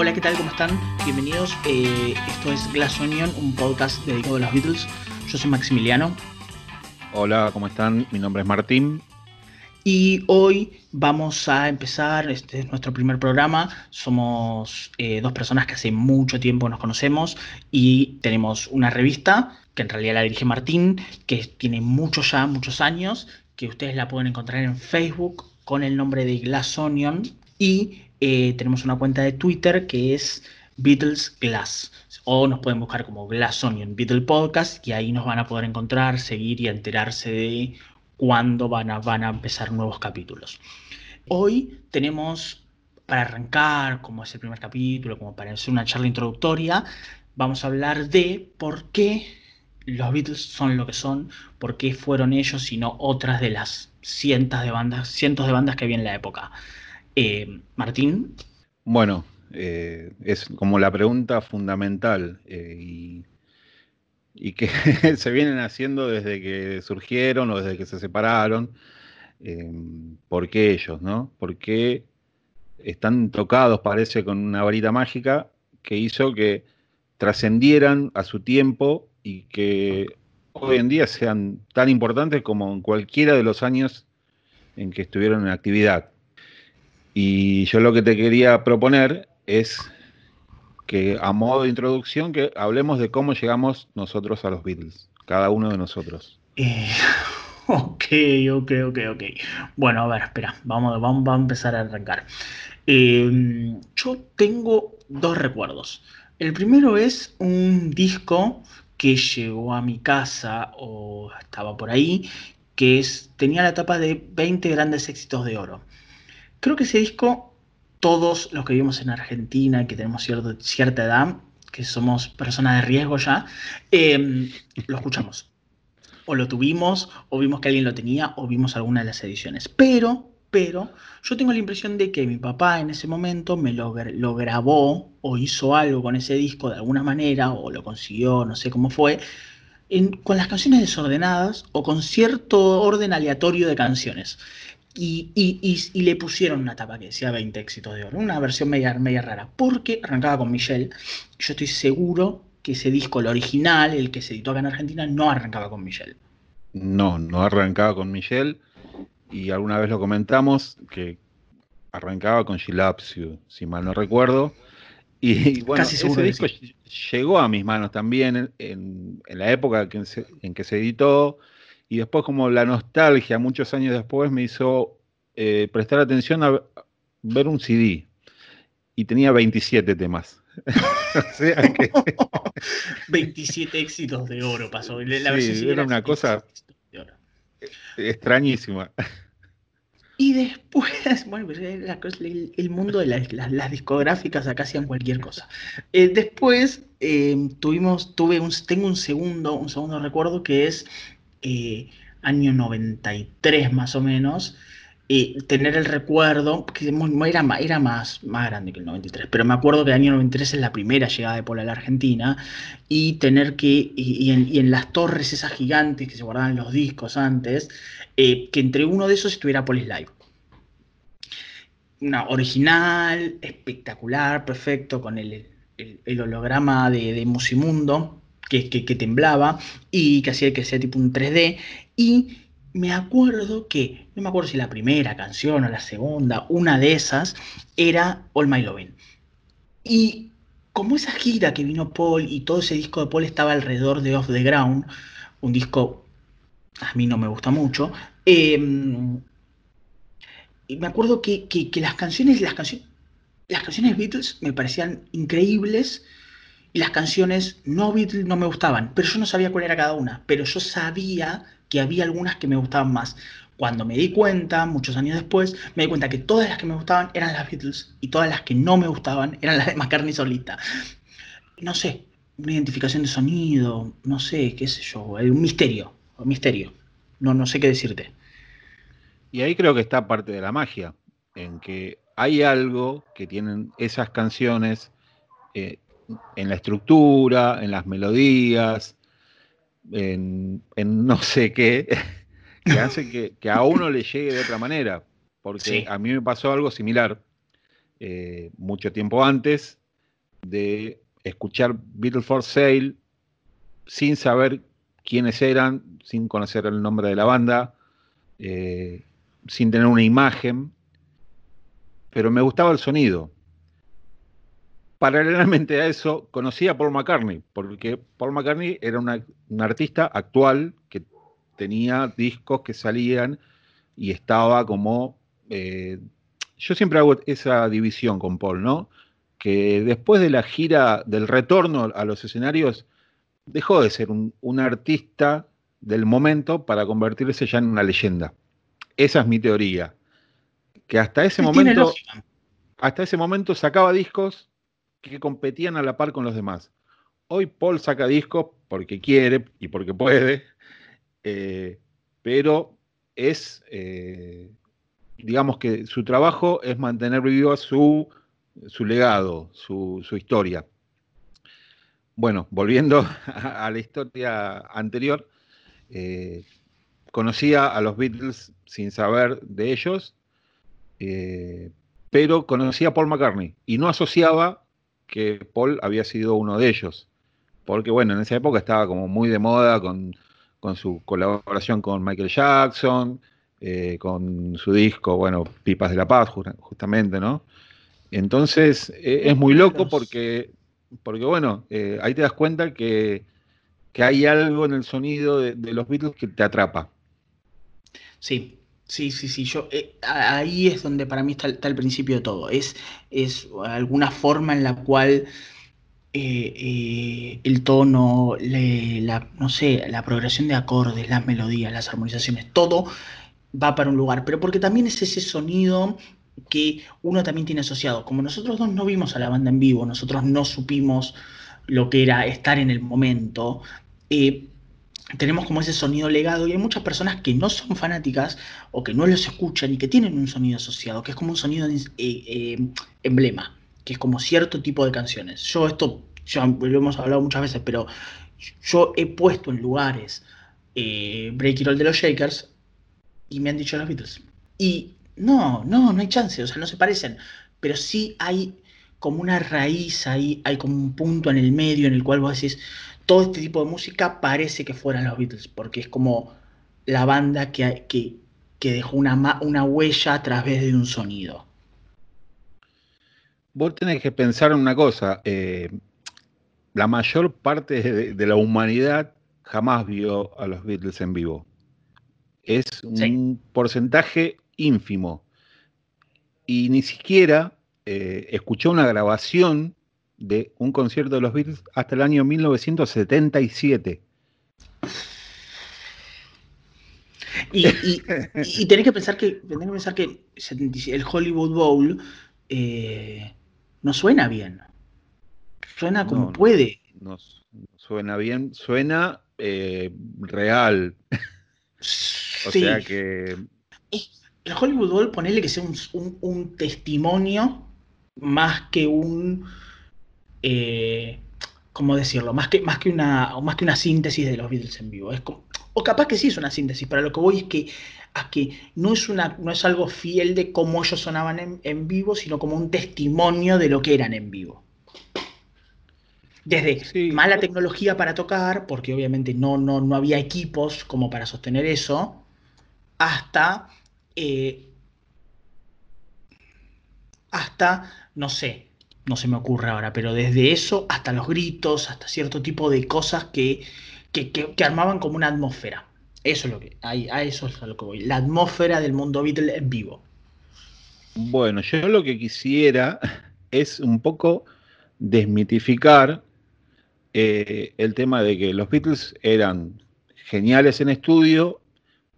Hola, ¿qué tal? ¿Cómo están? Bienvenidos. Eh, esto es Glass Onion, un podcast dedicado a los Beatles. Yo soy Maximiliano. Hola, ¿cómo están? Mi nombre es Martín. Y hoy vamos a empezar, este es nuestro primer programa. Somos eh, dos personas que hace mucho tiempo nos conocemos y tenemos una revista que en realidad la dirige Martín, que tiene muchos ya, muchos años, que ustedes la pueden encontrar en Facebook con el nombre de Glass Onion. Y eh, tenemos una cuenta de Twitter que es Beatles Glass. O nos pueden buscar como Glass Onion Beatles Podcast y ahí nos van a poder encontrar, seguir y enterarse de cuándo van a, van a empezar nuevos capítulos. Hoy tenemos, para arrancar, como es el primer capítulo, como para hacer una charla introductoria, vamos a hablar de por qué los Beatles son lo que son, por qué fueron ellos y no otras de las cientos de bandas, cientos de bandas que había en la época. Eh, Martín. Bueno, eh, es como la pregunta fundamental eh, y, y, que se vienen haciendo desde que surgieron o desde que se separaron. ¿Por qué ellos, no? ¿Por qué están tocados, parece, con una varita mágica que hizo que trascendieran a su tiempo y que hoy en día sean tan importantes como en cualquiera de los años en que estuvieron en actividad? Y yo lo que te quería proponer es que a modo de introducción que hablemos de cómo llegamos nosotros a los Beatles, cada uno de nosotros. Eh, ok, ok, ok, ok. Bueno, a ver, espera, vamos, vamos, a empezar a arrancar. Eh, yo tengo dos recuerdos. El primero es un disco que llegó a mi casa o estaba por ahí, que es, tenía la etapa de 20 grandes éxitos de oro. Creo que ese disco, todos los que vivimos en Argentina, que tenemos cierta edad, que somos personas de riesgo ya, em, lo escuchamos. O lo tuvimos, o vimos que alguien lo tenía, o vimos alguna de las ediciones. Pero, pero, yo tengo la impresión de que mi papá en ese momento me lo, lo grabó o hizo algo con ese disco de alguna manera, o lo consiguió, no sé cómo fue, con las canciones desordenadas o con cierto orden aleatorio de canciones. Y, le pusieron una tapa que decía 20 éxitos de oro, una versión media, media rara, porque arrancaba con Michelle. Yo estoy seguro que ese disco, el original, el que se editó acá en Argentina, no arrancaba con Michelle. No, no arrancaba con Michelle. Y alguna vez lo comentamos, que arrancaba con She si mal no recuerdo. Y bueno, ese disco llegó a mis manos también en, la época en que se editó y después como la nostalgia muchos años después me hizo eh, prestar atención a ver un CD y tenía 27 temas. o sea que... 27 éxitos de oro pasó. La sí, era una cosa extrañísima. Y después, bueno, pues, el, mundo de las, discográficas acá hacían cualquier cosa. Eh, después eh, tuvimos, tuve un, tengo un segundo, un segundo recuerdo que es eh, año 93 más o menos, y tener el recuerdo, que era, era más, grande que el 93, pero me acuerdo que el año 93 es la primera llegada de Paul a la Argentina, y tener que, y, en, las torres esas gigantes que se guardaban los discos antes, eh, que entre uno de esos estuviera Polis Live. Una original, espectacular, perfecto, con el, holograma de, de Musimundo, que, temblaba y que hacía que sea tipo un 3D. Y me acuerdo que, no me acuerdo si la primera canción o la segunda, una de esas era All My Loving. Y como esa gira que vino Paul y todo ese disco de Paul estaba alrededor de Off the Ground, un disco a mí no me gusta mucho, y me acuerdo que, las canciones, las canciones, las canciones Beatles me parecían increíbles y las canciones no Beatles no me gustaban, pero yo no sabía cuál era cada una, pero yo sabía que había algunas que me gustaban más. Cuando me di cuenta, muchos años después, me di cuenta que todas las que me gustaban eran las Beatles y todas las que no me gustaban eran las de McCartney solita. No sé, una identificación de sonido, no sé, qué sé yo, un misterio, un misterio. No, no sé qué decirte. Y ahí creo que está parte de la magia, en que hay algo que tienen esas canciones eh, en la estructura, en las melodías, en, no sé qué, que hace que, a uno le llegue de otra manera. Porque a mí me pasó algo similar. Eh, mucho tiempo antes, de escuchar Beatles for Sale sin saber quiénes eran, sin conocer el nombre de la banda, eh, sin tener una imagen, pero me gustaba el sonido. Paralelamente a eso, conocí a Paul McCartney, porque Paul McCartney era un artista actual que tenía discos que salían y estaba como... Eh, yo siempre hago esa división con Paul, ¿no? Que después de la gira del retorno a los escenarios, dejó de ser un, artista del momento para convertirse ya en una leyenda. Esa es mi teoría. Que hasta ese momento. Hasta ese momento sacaba discos que competían a la par con los demás. Hoy Paul saca discos porque quiere y porque puede, eh, pero es, eh, digamos que su trabajo es mantener vivo su, su legado, su, historia. Bueno, volviendo a, la historia anterior, eh, conocía a los Beatles sin saber de ellos, pero conocía a Paul McCartney y no asociaba que Paul había sido uno de ellos. Porque bueno, en esa época estaba como muy de moda con con su colaboración con Michael Jackson, eh, con su disco, bueno, Pipas de la Paz, justamente, ¿no? Entonces, e, es muy loco porque, porque bueno, eh, ahí te das cuenta que, hay algo en el sonido de, los Beatles que te atrapa. Sí, sí, sí, sí. Yo, eh, ahí es donde para mí está, el principio de todo. Es, es alguna forma en la cual eh, eh, el tono, la, no sé, la progresión de acordes, las melodías, las armonizaciones, todo va para un lugar, pero porque también es ese sonido que uno también tiene asociado. Como nosotros dos no vimos a la banda en vivo, nosotros no supimos lo que era estar en el momento, eh, tenemos como ese sonido legado y hay muchas personas que no son fanáticas o que no los escuchan y que tienen un sonido asociado, que es como un sonido emblema, que es como cierto tipo de canciones. Yo esto ya lo hemos hablado muchas veces, pero yo he puesto en lugares eh, Break It All de los Shakers y me han dicho los Beatles. Y no, no, no hay chance, o sea, no se parecen, pero sí hay como una raíz ahí, hay como un punto en el medio en el cual vos decís, todo este tipo de música parece que fueran los Beatles, porque es como la banda que, que, que dejó una, una huella a través de un sonido. Vos tenés que pensar en una cosa, eh, la mayor parte de, la humanidad jamás vio a los Beatles en vivo. Es un porcentaje ínfimo. Y ni siquiera eh, escuchó una grabación de un concierto de los Beatles hasta el año 1977. Y, y, tenés que pensar que, tenés que, pensar que el Hollywood Bowl eh, no suena bien. Suena como puede. No, suena bien, suena eh, real. o sea que. El Hollywood Bowl, ponele que sea un, testimonio más que un. Eh, ¿Cómo decirlo? Más que, más, que una, más que una síntesis de los Beatles en vivo. Es o capaz que sí es una síntesis, pero lo que voy es que, a que no, es una, no es algo fiel de cómo ellos sonaban en, en vivo, sino como un testimonio de lo que eran en vivo. Desde mala tecnología para tocar, porque obviamente no, no, no había equipos como para sostener eso, hasta, eh, hasta, no sé, no se me ocurre ahora, pero desde eso hasta los gritos, hasta cierto tipo de cosas que, que, armaban como una atmósfera. Eso es lo que, a, eso es a lo que voy, la atmósfera del mundo Beatle en vivo. Bueno, yo lo que quisiera es un poco desmitificar eh, el tema de que los Beatles eran geniales en estudio,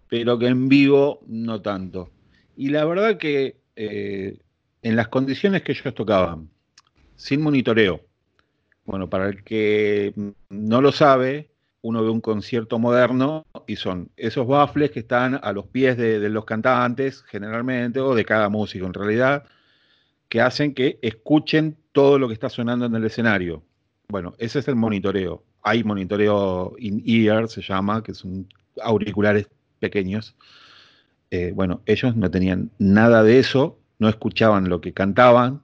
pero que en vivo no tanto. Y la verdad que eh, en las condiciones que ellos tocaban, sin monitoreo, bueno, para el que no lo sabe, uno ve un concierto moderno y son esos baffles que están a los pies de, los cantantes, generalmente, o de cada músico en realidad, que hacen que escuchen todo lo que está sonando en el escenario. Bueno, ese es el monitoreo. Hay monitoreo in-ear, se llama, que son auriculares pequeños. Eh, bueno, ellos no tenían nada de eso, no escuchaban lo que cantaban,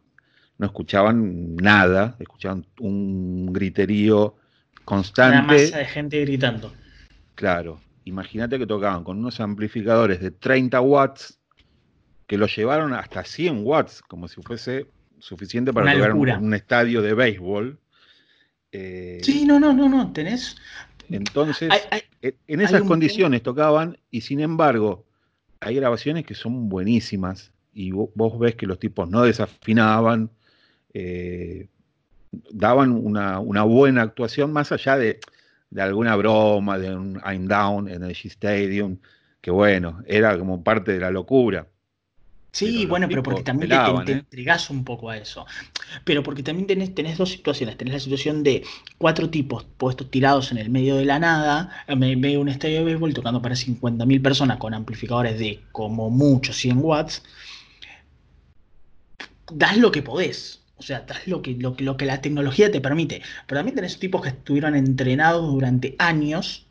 no escuchaban nada, escuchaban un griterío constante. Una masa de gente gritando. Claro, imagínate que tocaban con unos amplificadores de 30 watts que lo llevaron hasta 100 watts, como si fuese suficiente para tocar en un, estadio de béisbol. Eh, sí, no, no, no, no, tenés. Entonces, en esas condiciones tocaban y sin embargo, hay grabaciones que son buenísimas y vos, ves que los tipos no desafinaban, eh, daban una, buena actuación más allá de, alguna broma, de un I'm Down en el Stadium, que bueno, era como parte de la locura. Sí, bueno, pero porque también te, ¿eh? entregás un poco a eso. Pero porque también tenés, tenés, dos situaciones. Tenés la situación de cuatro tipos puestos tirados en el medio de la nada, en medio de un estadio de béisbol tocando para 50.000 personas con amplificadores de como mucho 100 watts. Das lo que podés. O sea, lo que, lo, lo que la tecnología te permite. Pero también tenés tipos que estuvieron entrenados durante años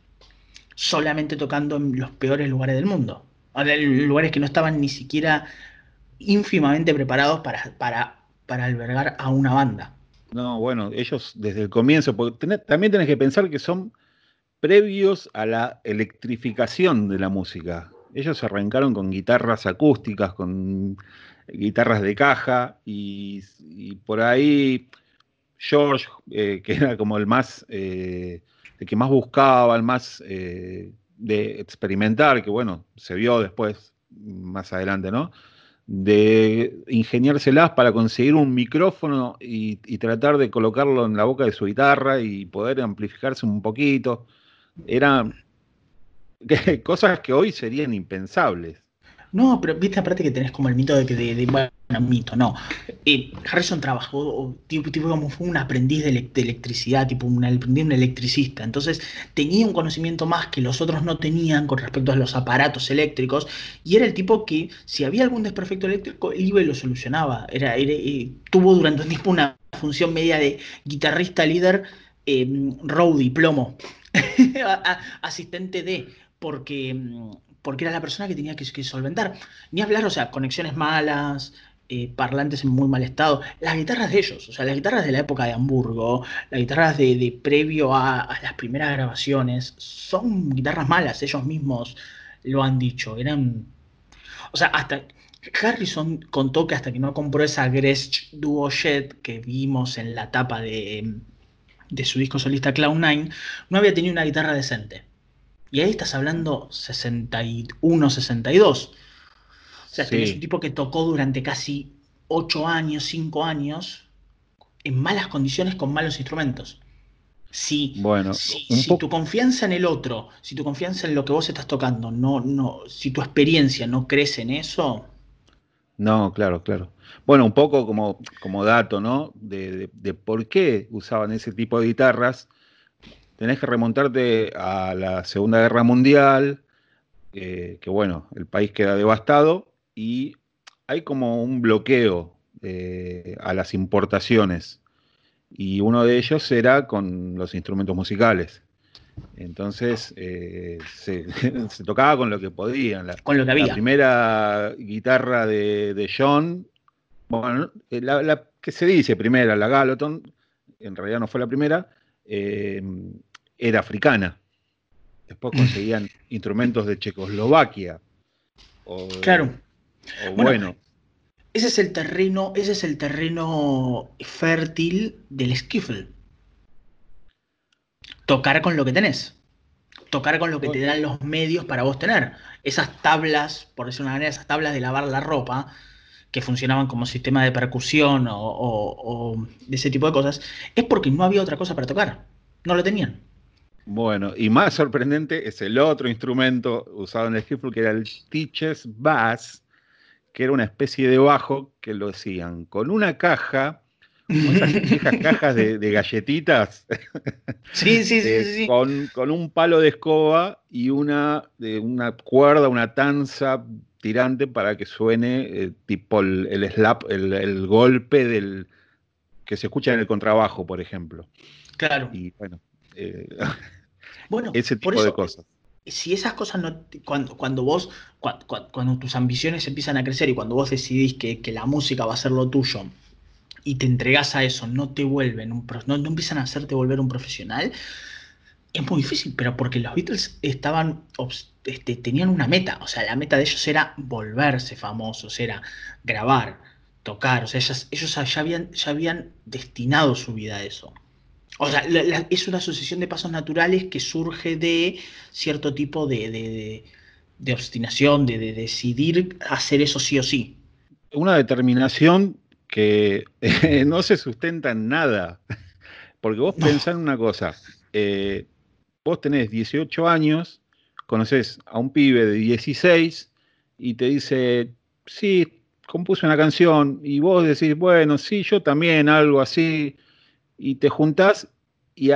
solamente tocando en los peores lugares del mundo. Lugares que no estaban ni siquiera ínfimamente preparados para, para, para albergar a una banda. No, bueno, ellos desde el comienzo, porque también tenés que pensar que son previos a la electrificación de la música. Ellos arrancaron con guitarras acústicas, con guitarras de caja, y, por ahí George, eh, que era como el más, eh, el que más buscaba, el más eh, de experimentar, que bueno, se vio después, más adelante, ¿no? de ingeniárselas para conseguir un micrófono y, tratar de colocarlo en la boca de su guitarra y poder amplificarse un poquito. Eran cosas que hoy serían impensables. No, pero viste aparte que tenés como el mito de que de, bueno, mito, no. Eh, Harrison trabajó, tipo, tipo, como fue un aprendiz de, electricidad, tipo un aprendiz un electricista. Entonces tenía un conocimiento más que los otros no tenían con respecto a los aparatos eléctricos. Y era el tipo que, si había algún desperfecto eléctrico, él iba y lo solucionaba. Era, eh, tuvo durante un tiempo una función media de guitarrista líder, eh, plomo, asistente de, porque mm, porque era la persona que tenía que, solventar. Ni hablar, o sea, conexiones malas, eh, parlantes en muy mal estado. Las guitarras de ellos, o sea, las guitarras de la época de Hamburgo, las guitarras de, previo a, las primeras grabaciones, son guitarras malas, ellos mismos lo han dicho. Eran. O sea, hasta. Harrison contó que hasta que no compró esa Gretsch Duo Jet que vimos en la tapa de, de su disco solista Cloud9, no había tenido una guitarra decente. Y ahí estás hablando 61, 62. O sea, es un tipo que tocó durante casi 8 años, 5 años, en malas condiciones con malos instrumentos. Si, bueno, si, tu confianza en el otro, si tu confianza en lo que vos estás tocando, no, no, si tu experiencia no crece en eso. No, claro, claro. Bueno, un poco como, como dato, ¿no? de, por qué usaban ese tipo de guitarras tenés que remontarte a la Segunda Guerra Mundial, que bueno, el país queda devastado y hay como un bloqueo eh, a las importaciones y uno de ellos era con los instrumentos musicales. Entonces eh, se, tocaba con lo que podían. La, con lo que había. La primera guitarra de, John, bueno, eh, la, que se dice primera, la Galoton, en realidad no fue la primera, era africana. Después conseguían instrumentos de Checoslovaquia. claro. bueno, Ese es el terreno, ese es el terreno fértil del skiffle. Tocar con lo que tenés. Tocar con lo que te dan los medios para vos tener. Esas tablas, por decir una manera, esas tablas de lavar la ropa, que funcionaban como sistema de percusión o de ese tipo de cosas, es porque no había otra cosa para tocar. No lo tenían. Bueno, y más sorprendente es el otro instrumento usado en el skiffle, que era el Teacher's Bass, que era una especie de bajo que lo hacían con una caja, esas viejas cajas de, galletitas. Sí, sí, sí, eh, sí. Con, un palo de escoba y una, de una cuerda, una tanza tirante para que suene eh, tipo el, slap, el, golpe del que se escucha en el contrabajo, por ejemplo. Claro. Y bueno, eh, bueno, ese tipo de cosas. Si esas cosas no. Cuando, cuando vos. Cuando, tus ambiciones empiezan a crecer y cuando vos decidís que, la música va a ser lo tuyo y te entregas a eso, no te vuelven un no, no empiezan a hacerte volver un profesional, es muy difícil, pero porque los Beatles estaban, este, tenían una meta, o sea, la meta de ellos era volverse famosos, era grabar, tocar, o sea, ellos, ya, habían, ya habían destinado su vida a eso. O sea, es una sucesión de pasos naturales que surge de cierto tipo de, de obstinación, de, decidir hacer eso sí o sí. Una determinación que no se sustenta en nada. Porque vos pensás en una cosa, eh, vos tenés 18 años, conoces a un pibe de 16 y te dice, sí, compuse una canción, y vos decís, bueno, sí, yo también, algo así, y te juntás y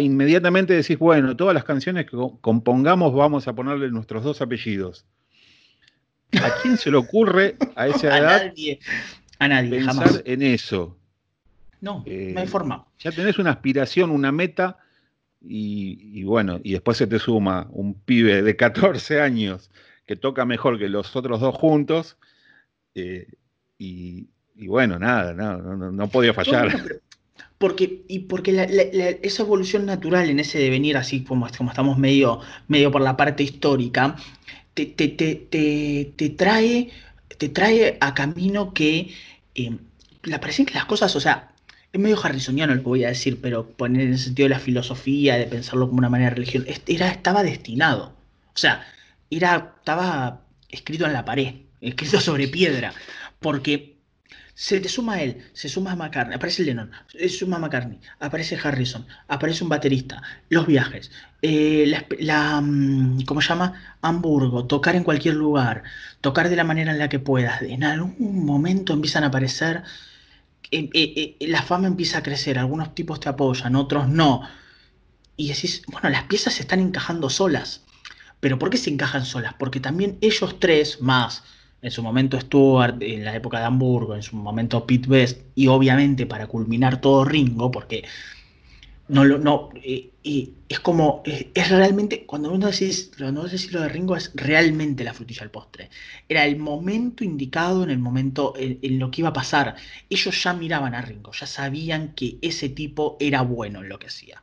inmediatamente decís, bueno, todas las canciones que compongamos vamos a ponerle nuestros dos apellidos. ¿A quién se le ocurre a esa edad nadie, a nadie, pensar en eso? No, eh, no hay forma. Ya tenés una aspiración, una meta y, bueno, y después se te suma un pibe de 14 años que toca mejor que los otros dos juntos, eh, y, bueno, nada, no, podía fallar. Porque, y porque esa evolución natural en ese devenir, así como, como estamos medio, medio por la parte histórica, te, te, trae, te trae a camino que eh, la parecen que las cosas, o sea, es medio harrisoniano lo que voy a decir, pero poner en el sentido de la filosofía, de pensarlo como una manera de religión, era, estaba destinado. O sea, era, estaba escrito en la pared, escrito sobre piedra, porque se te suma él, se suma a McCartney, aparece Lennon, se suma a McCartney, aparece Harrison, aparece un baterista, los viajes, eh, la, la, mm, ¿cómo se llama? Hamburgo, tocar en cualquier lugar, tocar de la manera en la que puedas. En algún momento empiezan a aparecer eh, eh, eh, la fama empieza a crecer, algunos tipos te apoyan, otros no. Y decís, bueno, las piezas se están encajando solas. Pero ¿por qué se encajan solas? Porque también ellos tres, más en su momento Stuart, en la época de Hamburgo, en su momento Pete Best, y obviamente para culminar todo Ringo, porque no, no, y es como, es, realmente, cuando uno decís, cuando decís lo de Ringo, es realmente la frutilla del postre. Era el momento indicado, en el momento, en, lo que iba a pasar. Ellos ya miraban a Ringo, ya sabían que ese tipo era bueno en lo que hacía.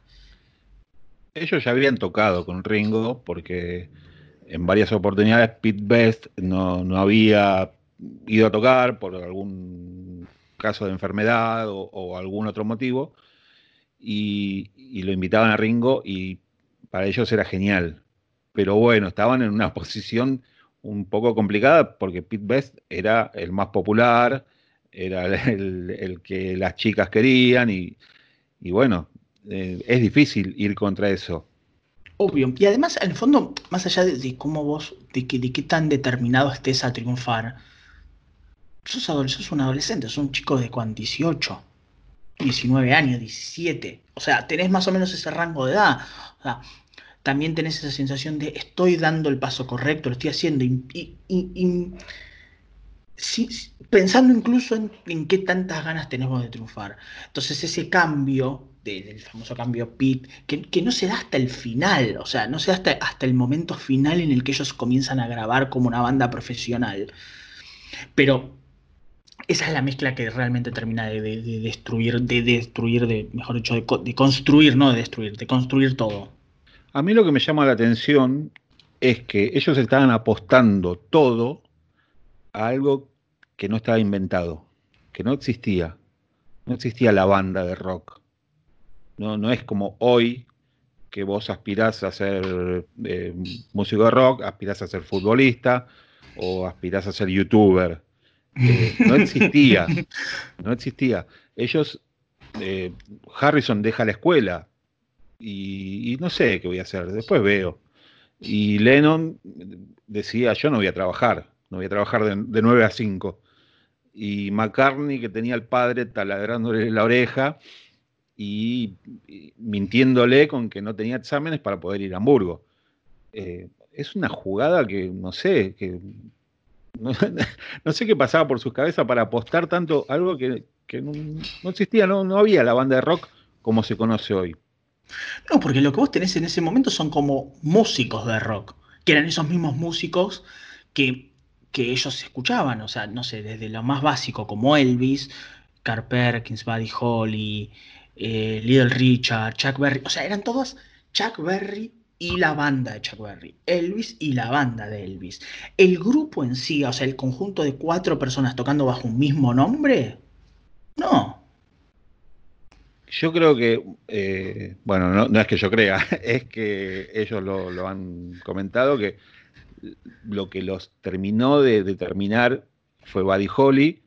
Ellos ya habían tocado con Ringo, porque en varias oportunidades Pete Best no, no había ido a tocar por algún caso de enfermedad o, algún otro motivo y, lo invitaban a Ringo y para ellos era genial. Pero bueno, estaban en una posición un poco complicada porque Pete Best era el más popular, era el, que las chicas querían y, bueno, eh, es difícil ir contra eso. Obvio. Y además, en el fondo, más allá de, cómo vos, de, qué tan determinado estés a triunfar, sos, sos un adolescente, sos un chico de 18. 19 años, 17. O sea, tenés más o menos ese rango de edad. También tenés esa sensación de estoy dando el paso correcto, lo estoy haciendo. Y, pensando incluso en, qué tantas ganas tenemos de triunfar. Entonces ese cambio, del famoso cambio PIT, que, no se da hasta el final, o sea, no se da hasta, hasta el momento final en el que ellos comienzan a grabar como una banda profesional. Pero esa es la mezcla que realmente termina de, destruir, de destruir, de, mejor dicho, de, construir, no de destruir, de construir todo. A mí lo que me llama la atención es que ellos estaban apostando todo a algo que no estaba inventado, que no existía. No existía la banda de rock. No, no es como hoy que vos aspirás a ser eh, músico de rock, aspirás a ser futbolista o aspirás a ser youtuber eh, no existía, no existía. Ellos, eh, Harrison deja la escuela y, no sé qué voy a hacer, después veo. Y Lennon decía, yo no voy a trabajar, no voy a trabajar de, 9 a 5. Y McCartney, que tenía al padre taladrándole la oreja y, mintiéndole con que no tenía exámenes para poder ir a Hamburgo. Eh, es una jugada que, no sé, que No, sé qué pasaba por sus cabezas para apostar tanto algo que, no, existía, no, no había la banda de rock como se conoce hoy. No, porque lo que vos tenés en ese momento son como músicos de rock, que eran esos mismos músicos que, que ellos escuchaban, o sea, no sé, desde lo más básico como Elvis, Carl Perkins, Buddy Holly, eh, Little Richard, Chuck Berry, o sea, eran todos Chuck Berry y la banda de Chuck Berry, Elvis y la banda de Elvis. El grupo en sí, o sea, el conjunto de cuatro personas tocando bajo un mismo nombre, no. Yo creo que, eh, bueno, no, es que yo crea, es que ellos lo, han comentado, que lo que los terminó de determinar fue Buddy Holly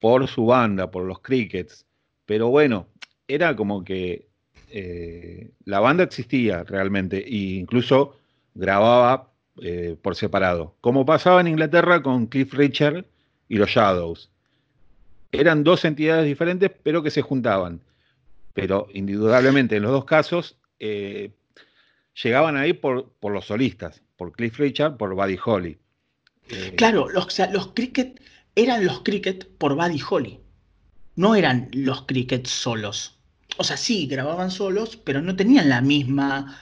por su banda, por los Crickets. Pero bueno, era como que eh, la banda existía realmente e incluso grababa eh, por separado, como pasaba en Inglaterra con Cliff Richard y los Shadows. Eran dos entidades diferentes, pero que se juntaban. Pero indudablemente en los dos casos eh, llegaban ahí por, por, los solistas, por Cliff Richard, por Buddy Holly. claro, los, los cricket eran los cricket por Buddy Holly. No eran los cricket solos o sea, sí, grababan solos, pero no tenían la misma,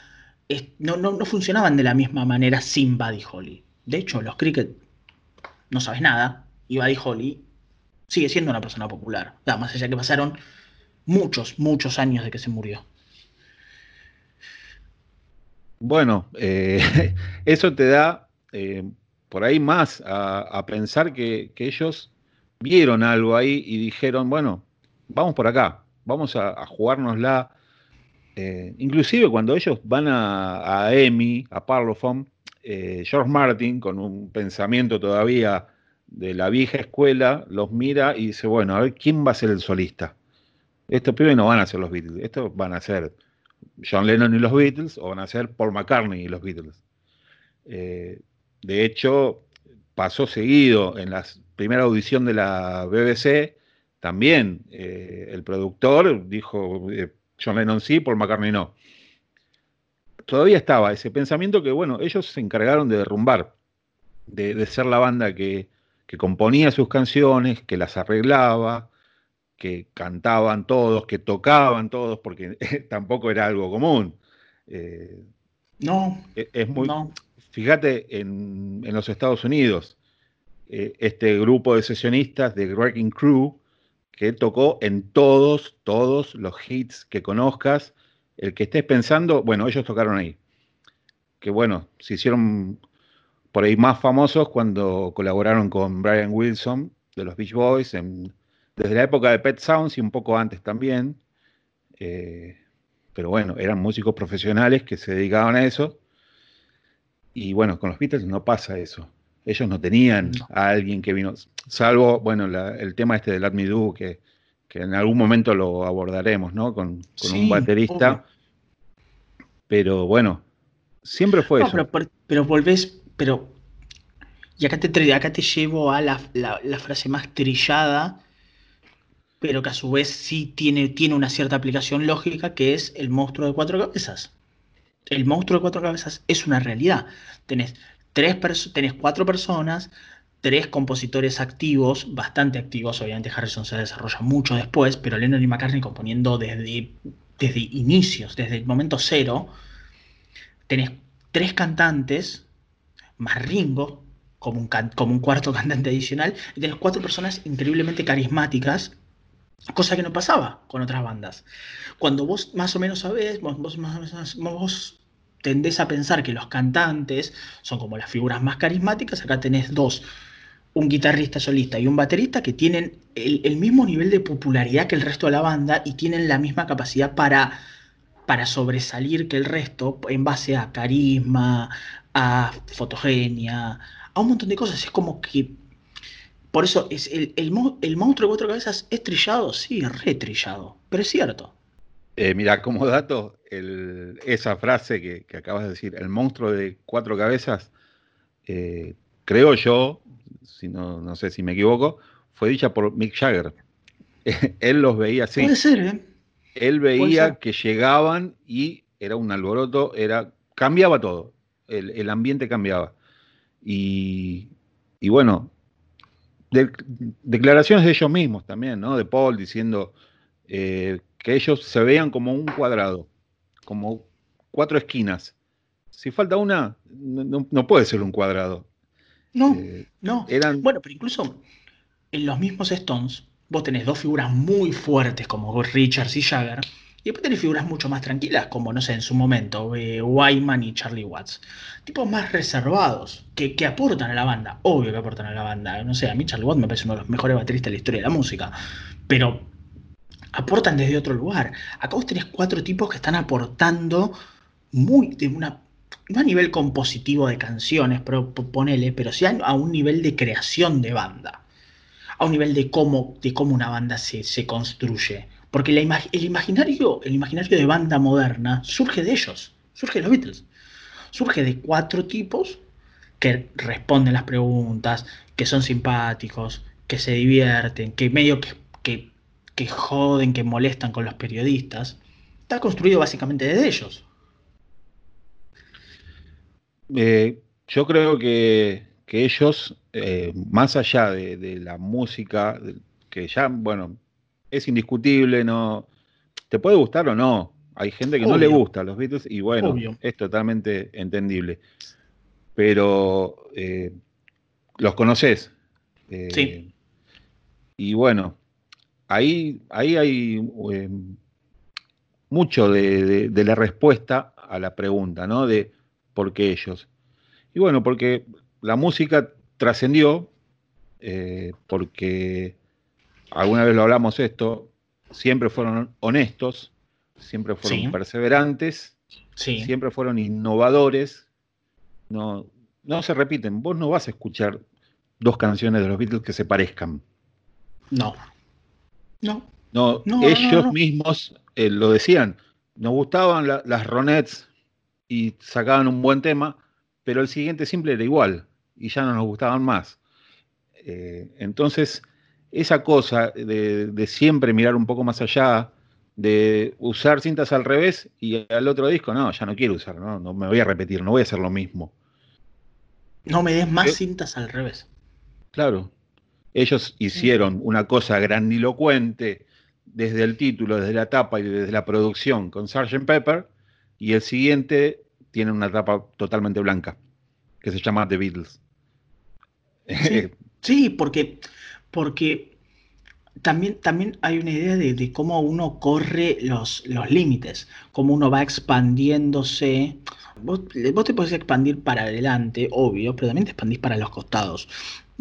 no, no, funcionaban de la misma manera sin Buddy Holly. De hecho, los Cricket, no sabes nada, y Buddy Holly sigue siendo una persona popular, más allá que pasaron muchos, muchos años de que se murió. Bueno, eh, eso te da eh, por ahí más a, pensar que, que, ellos vieron algo ahí y dijeron, bueno, vamos por acá, vamos a, jugárnosla. Eh, inclusive cuando ellos van a, a EMI, a Parlophone, eh, George Martin, con un pensamiento todavía de la vieja escuela, los mira y dice, bueno, a ver, ¿quién va a ser el solista? Estos pibes no van a ser los Beatles, estos van a ser John Lennon y los Beatles o van a ser Paul McCartney y los Beatles. Eh, de hecho, pasó seguido en la primera audición de la BBC, también eh, el productor dijo, eh, John Lennon sí, Paul McCartney no. Todavía estaba ese pensamiento que, bueno, ellos se encargaron de derrumbar, de, ser la banda que, componía sus canciones, que las arreglaba, que cantaban todos, que tocaban todos, porque tampoco era algo común. Eh, no. E, es muy. Fíjate en, en, los Estados Unidos, este grupo de sesionistas de Wrecking Crew que tocó en todos, todos los hits que conozcas. El que estés pensando, bueno, ellos tocaron ahí. Que bueno, se hicieron por ahí más famosos cuando colaboraron con Brian Wilson de los Beach Boys, desde la época de Pet Sounds y un poco antes también. Eh, pero bueno, eran músicos profesionales que se dedicaban a eso. Y bueno, con los Beatles no pasa eso. Ellos no tenían a alguien que vino, salvo, bueno, el tema este del Me que, que en algún momento lo abordaremos, ¿no? Con, un baterista. Pero bueno, siempre fue eso. Pero, pero, volvés, pero. Y acá te, acá te llevo a la, frase más trillada, pero que a su vez sí tiene, tiene una cierta aplicación lógica, que es el monstruo de cuatro cabezas. El monstruo de cuatro cabezas es una realidad. Tenés tres tenés cuatro personas, tres compositores activos, bastante activos, obviamente Harrison se desarrolla mucho después, pero Lennon y McCartney componiendo desde, desde inicios, desde el momento cero, tenés tres cantantes, más Ringo, como un, como un cuarto cantante adicional, y tenés cuatro personas increíblemente carismáticas, cosa que no pasaba con otras bandas. Cuando vos más o menos sabés, vos, más vos tendés a pensar que los cantantes son como las figuras más carismáticas, acá tenés dos, un guitarrista solista y un baterista que tienen el, mismo nivel de popularidad que el resto de la banda y tienen la misma capacidad para, para sobresalir que el resto en base a carisma, a fotogenia, a un montón de cosas. Es como que... Por eso es el, el, monstruo de cuatro cabezas es trillado, sí, re trillado, pero es cierto. Eh, mira, como dato, esa frase que, acabas de decir, el monstruo de cuatro cabezas, eh, creo yo, si no, no sé si me equivoco, fue dicha por Mick Jagger. Él los veía así. Puede ser, ¿eh? Él veía que llegaban y era un alboroto, era, cambiaba todo, el, ambiente cambiaba. Y, bueno, declaraciones de ellos mismos también, ¿no? De Paul diciendo eh, que ellos se veían como un cuadrado, como cuatro esquinas. Si falta una, no, puede ser un cuadrado. No, eh, no. Bueno, pero incluso en los mismos Stones, vos tenés dos figuras muy fuertes como Richards y Jagger, y después tenés figuras mucho más tranquilas, como, no sé, en su momento, eh, Wyman y Charlie Watts. Tipos más reservados, que, que, aportan a la banda. Obvio que aportan a la banda. No sé, a mí Charlie Watts me parece uno de los mejores bateristas de la historia de la música. Pero aportan desde otro lugar. Acá vos tenés cuatro tipos que están aportando muy de una no a nivel compositivo de canciones, pero ponele, pero sí a, un nivel de creación de banda, a un nivel de cómo, de cómo una banda se, se construye. Porque el, imaginario, el imaginario de banda moderna surge de ellos, surge de los Beatles. Surge de cuatro tipos que responden las preguntas, que son simpáticos, que se divierten, que medio que, que joden, que molestan con los periodistas. Está construido básicamente desde ellos. Eh, yo creo que, ellos, eh, más allá de, la música, que ya, bueno, es indiscutible, no te puede gustar o no. Hay gente que no le gusta a los Beatles y bueno, es totalmente entendible. Pero eh, los conoces. sí. Y bueno, ahí, ahí hay mucho de, de, la respuesta a la pregunta, ¿no? De ¿Por qué ellos? Y bueno, porque la música trascendió, eh, porque alguna vez lo hablamos esto, siempre fueron honestos, siempre fueron perseverantes, siempre fueron innovadores, no, no se repiten. Vos no vas a escuchar dos canciones de los Beatles que se parezcan. No. No. No, ellos mismos eh, lo decían. Nos gustaban las Ronettes y sacaban un buen tema, pero el siguiente simple era igual y ya no nos gustaban más. Eh, entonces, esa cosa de, siempre mirar un poco más allá, de usar cintas al revés y al otro disco, no, ya no quiero usar, no, no me voy a repetir, no voy a hacer lo mismo. No me des más cintas al revés. Claro. Ellos hicieron una cosa grandilocuente desde el título, desde la tapa y desde la producción con Sgt. Pepper, y el siguiente tiene una tapa totalmente blanca, que se llama The Beatles. Sí, porque, porque también, también hay una idea de, cómo uno corre los, los límites, cómo uno va expandiéndose. Vos, te podés expandir para adelante, obvio, pero también te expandís para los costados.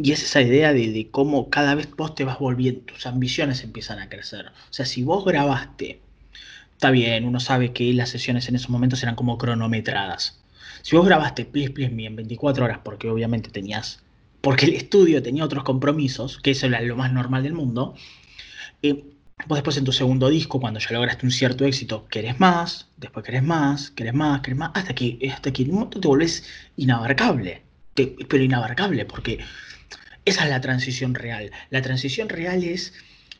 Y es esa idea de, cómo cada vez vos te vas volviendo, tus ambiciones empiezan a crecer. O sea, si vos grabaste Está bien, uno sabe que las sesiones en esos momentos eran como cronometradas. Si vos grabaste Please Please Me en 24 horas, porque obviamente tenías, porque el estudio tenía otros compromisos, que eso era lo más normal del mundo, eh, vos después en tu segundo disco, cuando ya lograste un cierto éxito, querés más, después querés más, querés más, querés más, hasta que, hasta que en un momento te volvés inabarcable. Pero inabarcable, porque esa es la transición real. La transición real es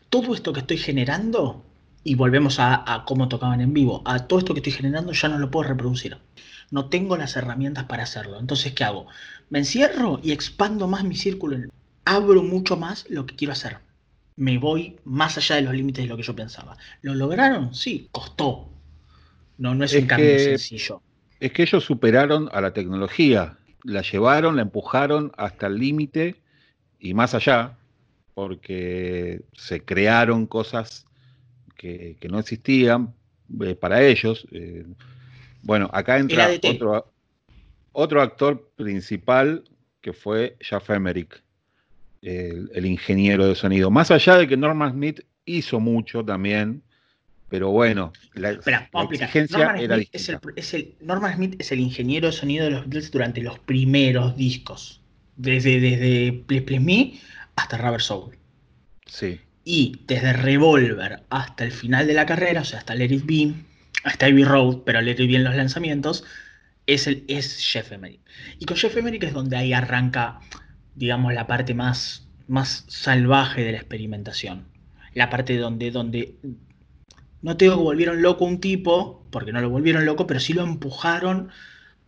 todo esto que estoy generando y volvemos a, cómo tocaban en vivo, a todo esto que estoy generando ya no lo puedo reproducir. No tengo las herramientas para hacerlo. Entonces, ¿qué hago? Me encierro y expando más mi círculo. Abro mucho más lo que quiero hacer. Me voy más allá de los límites de lo que yo pensaba. ¿Lo lograron? Sí, costó. No, no es, un cambio sencillo. Es que ellos superaron a la tecnología. La llevaron, la empujaron hasta el límite y más allá, porque se crearon cosas que, no existían eh, para ellos. Eh, bueno, acá entra otro, otro actor principal que fue Jeff Emerick, el, ingeniero de sonido. Más allá de que Norman Smith hizo mucho también, pero bueno, la, exigencia era Norman Smith es el ingeniero de sonido de los Beatles durante los primeros discos, desde, desde Please Please Me hasta Rubber Soul. Sí y desde Revolver hasta el final de la carrera, o sea, hasta Let It Be, hasta Ivy Road, pero Let It Be en los lanzamientos, es, el, es Jeff Emerick. Y con Jeff Emerick es donde ahí arranca, digamos, la parte más, más salvaje de la experimentación. La parte donde, donde no tengo que volvieron loco un tipo, porque no lo volvieron loco, pero sí lo empujaron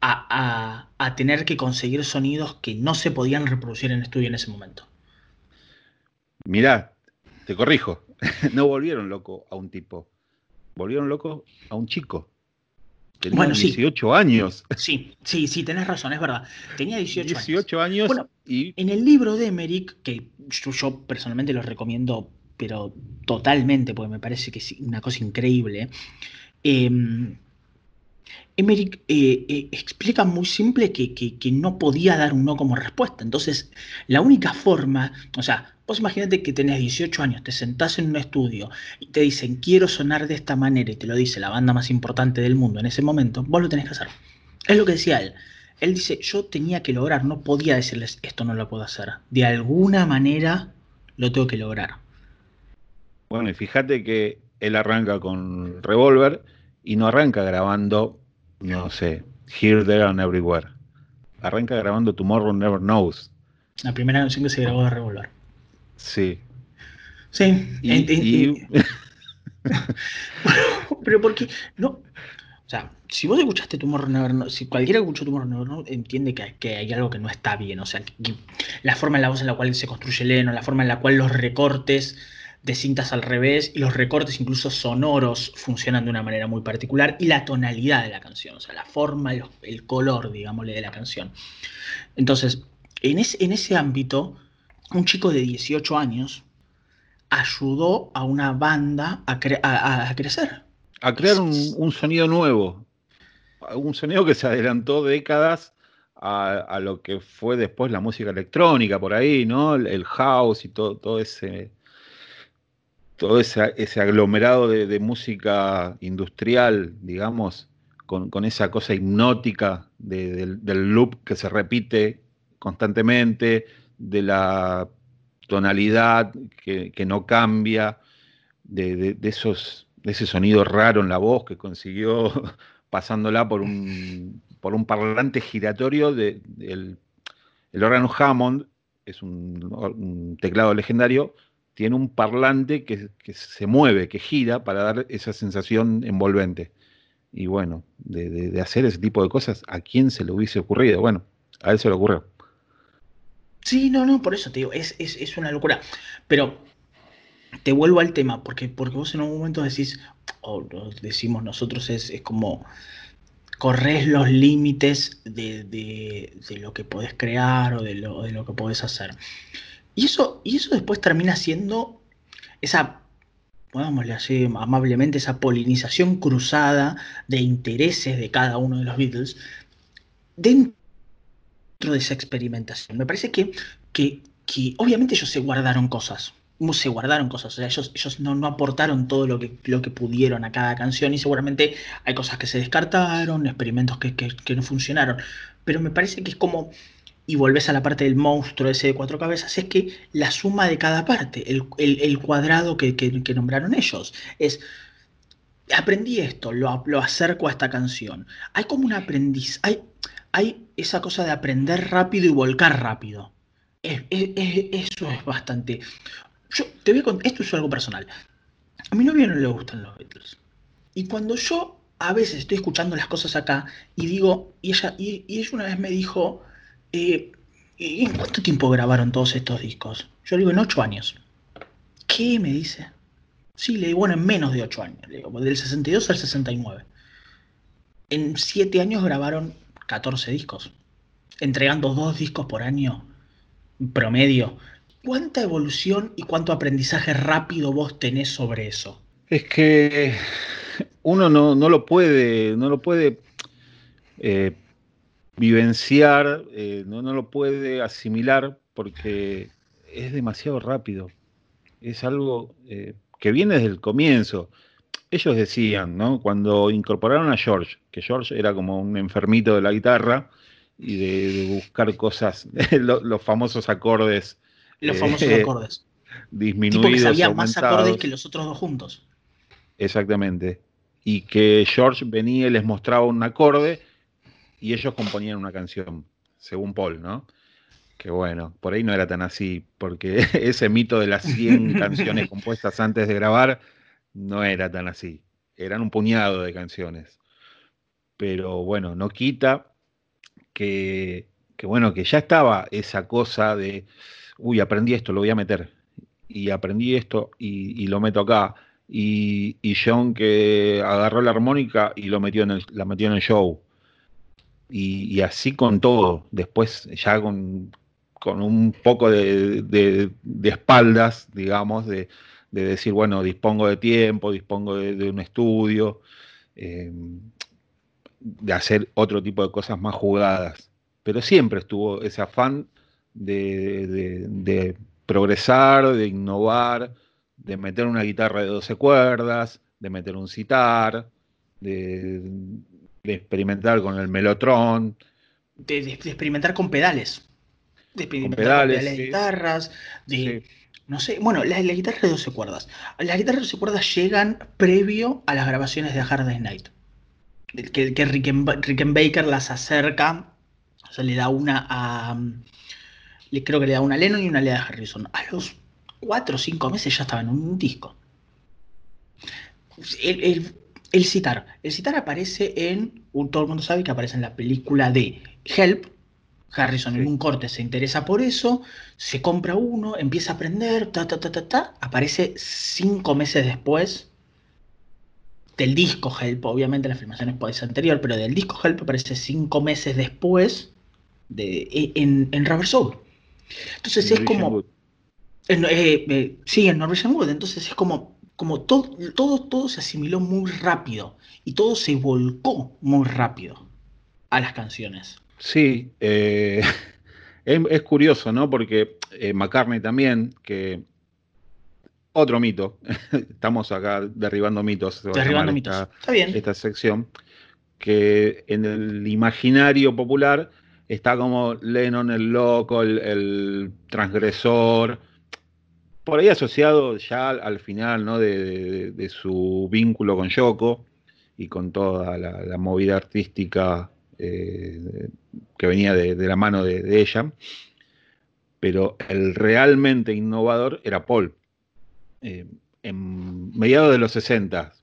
a, a tener que conseguir sonidos que no se podían reproducir en estudio en ese momento. Mirá, te corrijo, no volvieron loco a un tipo, volvieron loco a un chico. Tenía bueno, 18 años. Sí, sí, sí, tenés razón, es verdad. Tenía 18, 18 años. y... en el libro de Emerick, que yo, personalmente lo recomiendo pero totalmente, porque me parece que es una cosa increíble. Em, Emerick eh, eh, explica muy simple que, no podía dar un no como respuesta. Entonces, la única forma, o sea, vos imagínate que tenés 18 años, te sentás en un estudio y te dicen, quiero sonar de esta manera, y te lo dice la banda más importante del mundo en ese momento, vos lo tenés que hacer. Es lo que decía él. Él dice, yo tenía que lograr, no podía decirles, esto no lo puedo hacer. De alguna manera lo tengo que lograr. Bueno, y fíjate que él arranca con Revolver y no arranca grabando no sé, Here, There and Everywhere. Arranca grabando Tomorrow Never Knows. La primera canción que se grabó de Revolver. Sí. Sí. Y, pero porque no. O sea, si vos escuchaste Tomorrow Never Knows, si cualquiera escuchó Tomorrow Never Knows, entiende que, que, hay algo que no está bien. O sea, la forma en la voz en la cual se construye Leno, la forma en la cual los recortes de cintas al revés y los recortes incluso sonoros funcionan de una manera muy particular y la tonalidad de la canción, o sea, la forma, el, color, digámosle, de la canción. Entonces, en, en ese ámbito, un chico de 18 años ayudó a una banda a, crecer. A crear un, sonido nuevo, un sonido que se adelantó décadas a, lo que fue después la música electrónica por ahí, ¿no? El, house y todo, todo ese todo ese, aglomerado de, música industrial, digamos, con, esa cosa hipnótica del, loop que se repite constantemente, de la tonalidad que, no cambia, de, esos, de ese sonido raro en la voz que consiguió pasándola por un, por un parlante giratorio del el órgano Hammond, es un teclado legendario, tiene un parlante que, se mueve, que gira para dar esa sensación envolvente. Y bueno, de, hacer ese tipo de cosas, ¿a quién se le hubiese ocurrido? Bueno, a él se le ocurrió. Sí, no, no, por eso te digo, es, una locura. Pero te vuelvo al tema, porque, porque vos en un momento decís, o decimos nosotros, es, como corres los límites de, lo que podés crear o de lo, de lo que podés hacer. Y eso, y eso después termina siendo esa, pongámosle así amablemente, esa polinización cruzada de intereses de cada uno de los Beatles dentro de esa experimentación. Me parece que, que, obviamente ellos se guardaron cosas, se guardaron cosas, o sea, ellos, ellos no, no, aportaron todo lo que, lo que pudieron a cada canción y seguramente hay cosas que se descartaron, experimentos que, que no funcionaron, pero me parece que es como y volvés a la parte del monstruo ese de cuatro cabezas, es que la suma de cada parte, el, cuadrado que, nombraron ellos, es, aprendí esto, lo, lo, acerco a esta canción. Hay como un aprendiz, hay, hay esa cosa de aprender rápido y volcar rápido. eso es bastante... Yo te voy a esto es algo personal. A mi novio no le gustan los Beatles. Y cuando yo a veces estoy escuchando las cosas acá y digo, y ella, y ella una vez me dijo, eh, ¿Y en cuánto tiempo grabaron todos estos discos? Yo digo, en ocho años. ¿Qué me dice? Sí, le digo, bueno, en menos de ocho años. Le digo, del 62 al 69. En siete años grabaron 14 discos, entregando dos discos por año promedio. ¿Cuánta evolución y cuánto aprendizaje rápido vos tenés sobre eso? Es que uno no, lo puede, no lo puede eh, vivenciar, eh, no, no, lo puede asimilar porque es demasiado rápido. Es algo eh, que viene desde el comienzo. Ellos decían, ¿no? Cuando incorporaron a George, que George era como un enfermito de la guitarra y de, buscar cosas, los, famosos acordes. Los famosos eh, acordes. Disminuidos. Tipo que sabía más acordes que los otros dos juntos. Exactamente. Y que George venía y les mostraba un acorde y ellos componían una canción, según Paul, ¿no? Que bueno, por ahí no era tan así, porque ese mito de las 100 canciones compuestas antes de grabar no era tan así. Eran un puñado de canciones. Pero bueno, no quita que, bueno, que ya estaba esa cosa de, uy, aprendí esto, lo voy a meter. Y aprendí esto y, lo meto acá. Y, y, John que agarró la armónica y lo metió en la metió en el show y, así con todo. Después ya con, un poco de, espaldas, digamos, de, de decir, bueno, dispongo de tiempo, dispongo de, un estudio, eh, de hacer otro tipo de cosas más jugadas. Pero siempre estuvo ese afán de, progresar, de innovar, de meter una guitarra de 12 cuerdas, de meter un citar, de, experimentar con el melotron. De, experimentar con pedales. De experimentar con pedales, guitarras, de... No sé, bueno, las la guitarras de 12 cuerdas. Las guitarras de 12 cuerdas llegan previo a las grabaciones de Hard Day's Night. Que, que Baker las acerca, o sea, le da una a. Le, creo que le da una a Lennon y una le da a Harrison. A los 4 o 5 meses ya estaba en un disco. El, el, citar. El citar aparece en. Todo el mundo sabe que aparece en la película de Help, Harrison en un corte se interesa por eso, se compra uno, empieza a aprender, ta, ta, ta, ta, ta, aparece cinco meses después del disco Help, obviamente la filmación es anterior, pero del disco Help aparece cinco meses después de, e, en, en Rubber Soul. Entonces es como... Eh, eh, sí, en Norwegian Wood, entonces es como, como todo, todo, todo se asimiló muy rápido y todo se volcó muy rápido a las canciones. Sí, eh, es, curioso, ¿no? Porque eh, McCartney también, que otro mito, estamos acá derribando mitos, derribando mitos. Esta, Está bien. esta sección, que en el imaginario popular está como Lennon el loco, el, transgresor, por ahí asociado ya al final ¿no? de, su vínculo con Yoko y con toda la movida artística eh, que venía de, la mano de, ella, pero el realmente innovador era Paul. Eh, en mediados de los 60,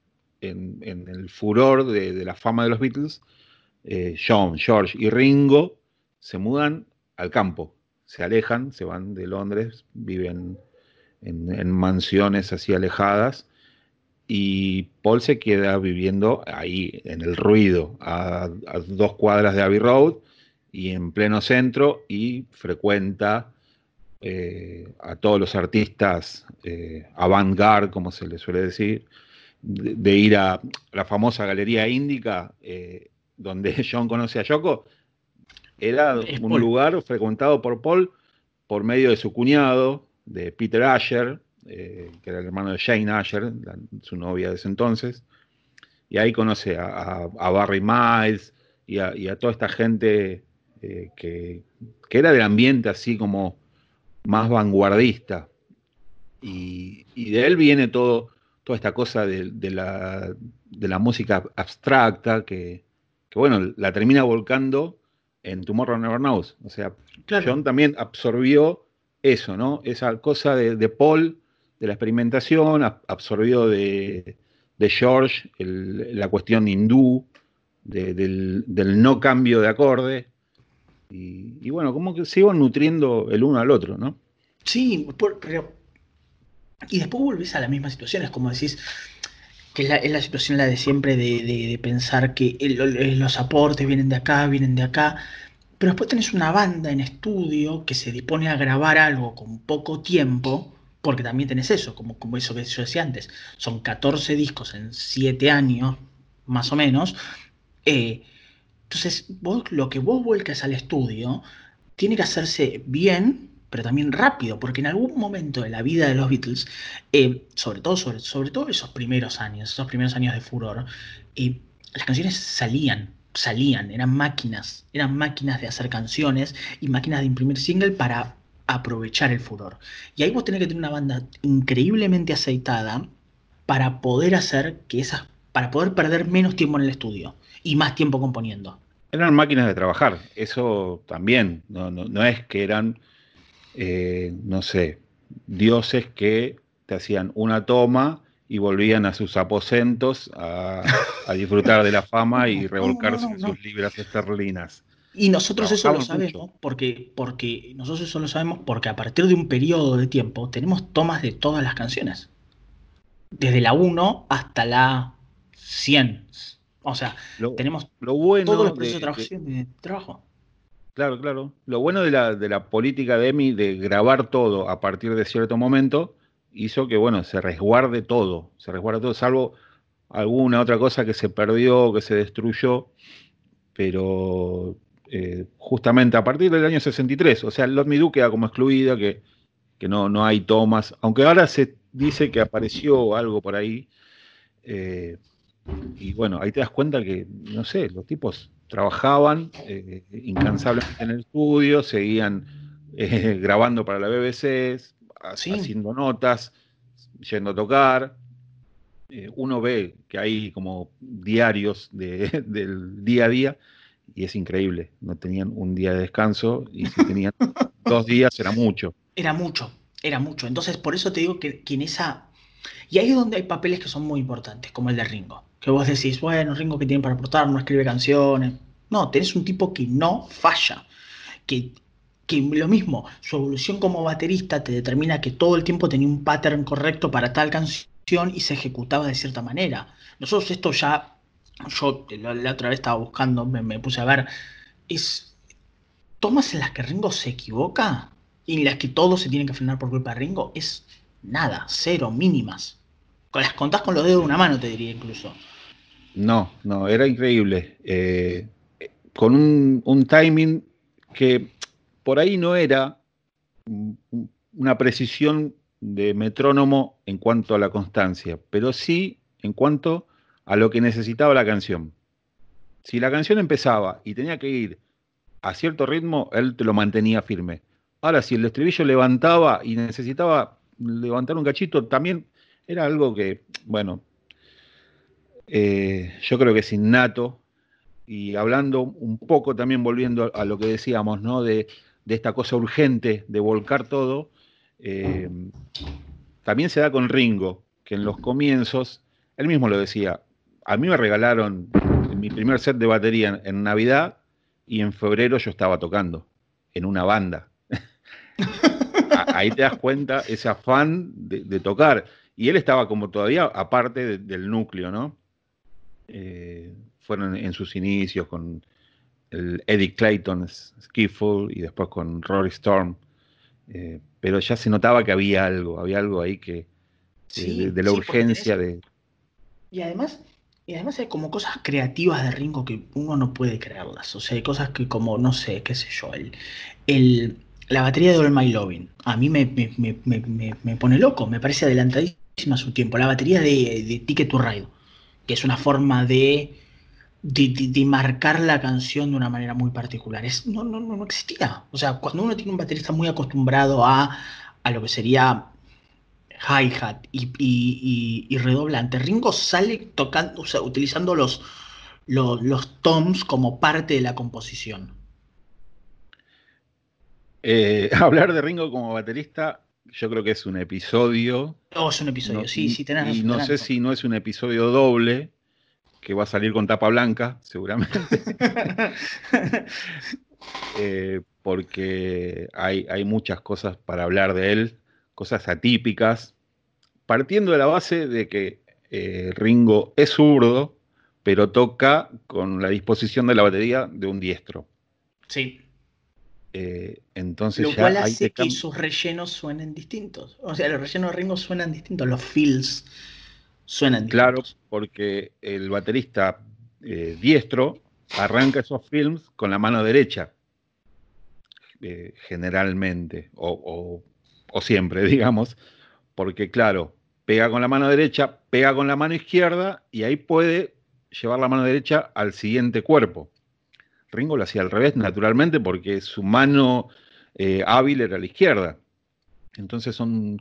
en, el furor de, la fama de los Beatles, eh, John, George y Ringo se mudan al campo, se alejan, se van de Londres, viven en mansiones así alejadas y Paul se queda viviendo ahí, en el ruido, a, dos cuadras de Abbey Road y en pleno centro, y frecuenta eh, a todos los artistas eh, avant-garde, como se le suele decir, de, ir a la famosa Galería Índica, eh, donde John conoce a Yoko, era un lugar frecuentado por Paul por medio de su cuñado, de Peter Asher, eh, que era el hermano de Jane Asher, su novia de ese entonces, y ahí conoce a, Barry Miles y a, toda esta gente eh, que, era del ambiente así como más vanguardista. Y, de él viene todo, toda esta cosa de, la, música abstracta que, bueno, la termina volcando en Tomorrow Never Knows. O sea, John también absorbió eso, ¿no? Esa cosa de Paul de la experimentación, absorbió de, George la cuestión hindú, del, no cambio de acorde. Y, bueno, como que se iban nutriendo el uno al otro, ¿no? Sí, pero. Y después volvés a la misma situación, es como decís que es la, situación la de siempre de, pensar que los aportes vienen de acá, vienen de acá, pero después tenés una banda en estudio que se dispone a grabar algo con poco tiempo porque también tenés eso, como, como eso que yo decía antes, son 14 discos en 7 años, más o menos. Eh, entonces, vos, lo que vos vuelcas al estudio tiene que hacerse bien, pero también rápido, porque en algún momento de la vida de los Beatles, eh, sobre, todo, sobre, sobre todo esos primeros años, esos primeros años de furor, eh, las canciones salían, salían, eran máquinas, eran máquinas de hacer canciones y máquinas de imprimir single para aprovechar el furor. Y ahí vos tenés que tener una banda increíblemente aceitada para poder hacer que esas, para poder perder menos tiempo en el estudio y más tiempo componiendo. Eran máquinas de trabajar, eso también, no, es que eran, eh, no sé, dioses que te hacían una toma y volvían a sus aposentos a, disfrutar de la fama y revolcarse en sus libras esterlinas. Y nosotros eso lo sabemos porque, porque nosotros eso lo sabemos porque a partir de un periodo de tiempo tenemos tomas de todas las canciones. Desde la 1 hasta la 100. O sea, tenemos lo bueno todos los procesos de, trabajo. Claro, claro. Lo bueno de la, de la política de EMI de grabar todo a partir de cierto momento hizo que, bueno, se resguarde todo, se resguarde todo, salvo alguna otra cosa que se perdió, que se destruyó, pero eh, justamente a partir del año 63, o sea, Lot Me Do queda como excluida, que, no, no hay tomas, aunque ahora se dice que apareció algo por ahí, eh, y bueno, ahí te das cuenta que, no sé, los tipos trabajaban eh, incansablemente en el estudio, seguían grabando para la BBC, haciendo notas, yendo a tocar. uno ve que hay como diarios del día a día y es increíble. No tenían un día de descanso y si tenían dos días era mucho. Era mucho, era mucho. Entonces, por eso te digo que, en esa. Y ahí es donde hay papeles que son muy importantes, como el de Ringo. Que vos decís, bueno, Ringo, que tiene para aportar? No escribe canciones. No, tenés un tipo que no falla. Que, que lo mismo, su evolución como baterista te determina que todo el tiempo tenía un pattern correcto para tal canción y se ejecutaba de cierta manera. Nosotros esto ya yo la, otra vez estaba buscando, me, puse a ver, es tomas en las que Ringo se equivoca y en las que todo se tiene que frenar por culpa de Ringo, es nada, cero, mínimas. Las contás con los dedos de una mano, te diría incluso. No, no, era increíble. Eh, con un, timing que por ahí no era una precisión de metrónomo en cuanto a la constancia, pero sí en cuanto a lo que necesitaba la canción. Si la canción empezaba y tenía que ir a cierto ritmo, él te lo mantenía firme. Ahora, si el estribillo levantaba y necesitaba levantar un cachito, también era algo que, bueno, eh, yo creo que es innato. Y hablando un poco también, volviendo a lo que decíamos, ¿no? De, esta cosa urgente de volcar todo, eh, también se da con Ringo, que en los comienzos, él mismo lo decía, a mí me regalaron mi primer set de batería en, Navidad y en febrero yo estaba tocando en una banda. Ahí te das cuenta ese afán de, tocar. Y él estaba como todavía aparte del núcleo, ¿no? Eh, fueron en sus inicios con el Eddie Clayton Skiffle y después con Rory Storm. Eh, pero ya se notaba que había algo, había algo ahí que eh, de, la urgencia de. Y además, y además hay como cosas creativas de Ringo que uno no puede creerlas. O sea, hay cosas que como, no sé, qué sé yo, el, el la batería de All My Loving, a mí me, me, pone loco, me parece adelantadísima a su tiempo. La batería de, de Ticket to Ride, que es una forma de, de, marcar la canción de una manera muy particular. Es, no, no, no existía. O sea, cuando uno tiene un baterista muy acostumbrado a, a lo que sería hi-hat y, redoblante. Ringo sale tocando, utilizando los, los, toms como parte de la composición. Eh, hablar de Ringo como baterista, yo creo que es un episodio. Oh, es un episodio, sí, sí, tenés Y no sé si no es un episodio doble, que va a salir con tapa blanca, seguramente. Eh, porque hay, hay muchas cosas para hablar de él cosas atípicas, partiendo de la base de que eh, Ringo es zurdo, pero toca con la disposición de la batería de un diestro. Sí. Eh, entonces Lo cual hace que sus rellenos suenen distintos. O sea, los rellenos de Ringo suenan distintos, los fills suenan. Claro, porque el baterista eh, diestro arranca esos films con la mano derecha, generalmente, o o siempre, digamos, porque claro, pega con la mano derecha, pega con la mano izquierda y ahí puede llevar la mano derecha al siguiente cuerpo. Ringo lo hacía al revés, naturalmente, porque su mano eh, hábil era la izquierda. Entonces son,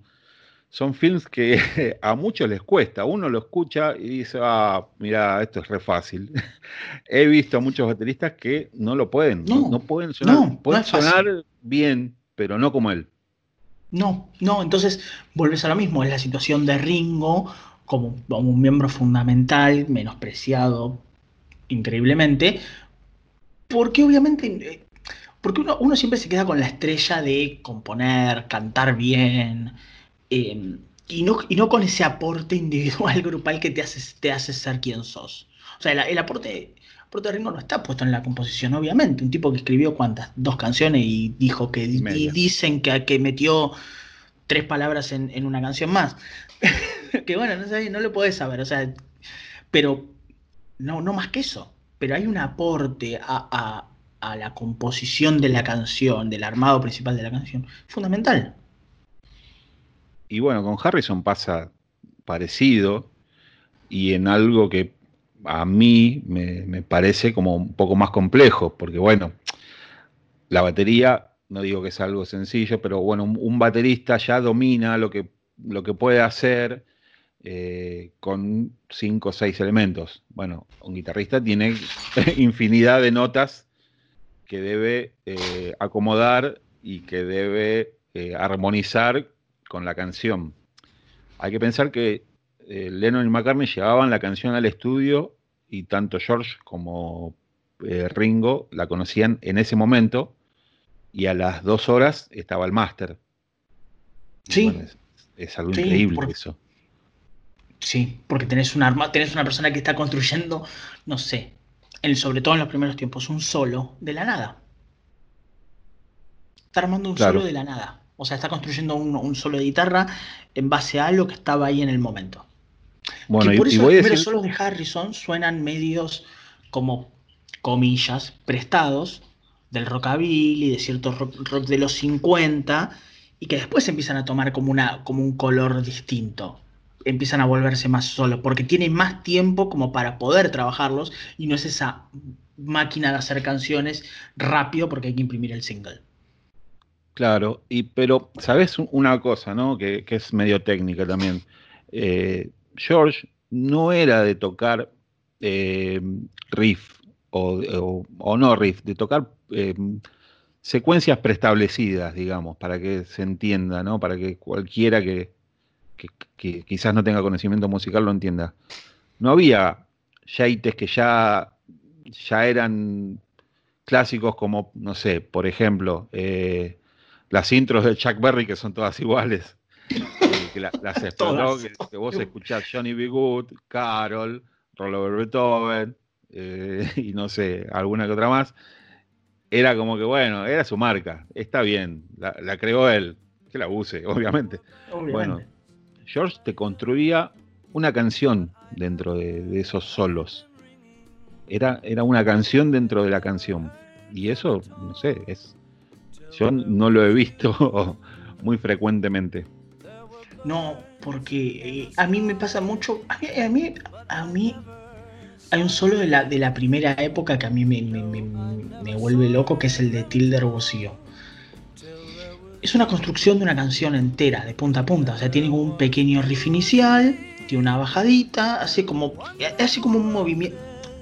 son films que a muchos les cuesta. Uno lo escucha y dice, ah, mira, esto es re fácil. He visto a muchos bateristas que no lo pueden, no, pueden sonar, pueden sonar bien, pero no como él. No, no, entonces vuelves a lo mismo, es la situación de Ringo como, un miembro fundamental, menospreciado increíblemente, porque obviamente, eh, porque uno, siempre se queda con la estrella de componer, cantar bien, em, y, no, y no con ese aporte individual, grupal que te hace, te hace ser quien sos. O sea, el aporte Puerto Ringo no está puesto en la composición, obviamente. Un tipo que escribió cuántas, dos canciones y dijo que y dicen que, que metió tres palabras en, una canción más. que bueno, no, sé, no lo podés saber, o sea, pero no, no más que eso. Pero hay un aporte a, a la composición de la canción, del armado principal de la canción, fundamental. Y bueno, con Harrison pasa parecido y en algo que a mí me, parece como un poco más complejo, porque bueno, la batería, no digo que es algo sencillo, pero bueno, un, baterista ya domina lo que, lo que puede hacer eh, con cinco o seis elementos. Bueno, un guitarrista tiene infinidad de notas que debe eh, acomodar y que debe eh, armonizar con la canción. Hay que pensar que eh, Lennon y McCartney llevaban la canción al estudio y tanto George como Ringo la conocían en ese momento y a las dos horas estaba el máster. Sí. es, algo increíble eso. Sí, porque tenés una, tenés una persona que está construyendo, no sé, sobre todo en los primeros tiempos, un solo de la nada. Está armando un solo de la nada. O sea, está construyendo un, solo de guitarra en base a algo que estaba ahí en el momento. Bueno, y, por eso los primeros solos de Harrison suenan medios como comillas prestados del rockabilly, de cierto rock, rock, de los 50 y que después empiezan a tomar como, una, como un color distinto empiezan a volverse más solos, porque tienen más tiempo como para poder trabajarlos y no es esa máquina de hacer canciones rápido porque hay que imprimir el single. Claro, y pero sabes una cosa, ¿no? Que, es medio técnica también. Eh, George no era de tocar eh, riff o, no riff, de tocar eh, secuencias preestablecidas, digamos, para que se entienda, ¿no? Para que cualquiera que, que, quizás no tenga conocimiento musical lo entienda. No había jaites que ya, ya eran clásicos como, no sé, por ejemplo, las intros de Chuck Berry que son todas iguales. Que las explotó, que, vos escuchás Johnny B. Good, Carol, Rollover Beethoven, eh, y no sé, alguna que otra más. Era como que, bueno, era su marca, está bien, la, creó él, que la use, obviamente. obviamente. Bueno, George te construía una canción dentro de, esos solos. Era, era, una canción dentro de la canción. Y eso, no sé, es. Yo no lo he visto muy frecuentemente. No, porque eh, a mí me pasa mucho. A mí, a mí, hay un solo de la, de la primera época que a mí me, me, vuelve loco, que es el de Tilder Bocío es una construcción de una canción entera, de punta a punta. O sea, tiene un pequeño riff inicial, tiene una bajadita, hace como, hace como un movimiento.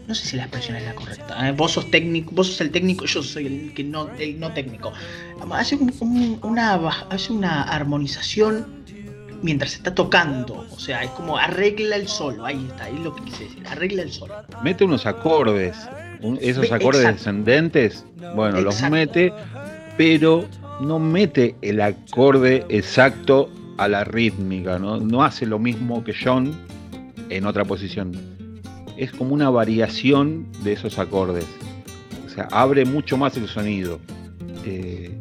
No sé si la expresión es la correcta. ¿eh? Vos sos técnico, vos sos el técnico, yo soy el que no, el no técnico. Hace una, hace una armonización mientras está tocando. O sea, es como arregla el solo. Ahí está, ahí es lo que quise decir. Arregla el solo. Mete unos acordes. esos acordes descendentes, bueno, los mete, pero no mete el acorde exacto a la rítmica, ¿no? no hace lo mismo que John en otra posición. Es como una variación de esos acordes. O sea, abre mucho más el sonido. Eh,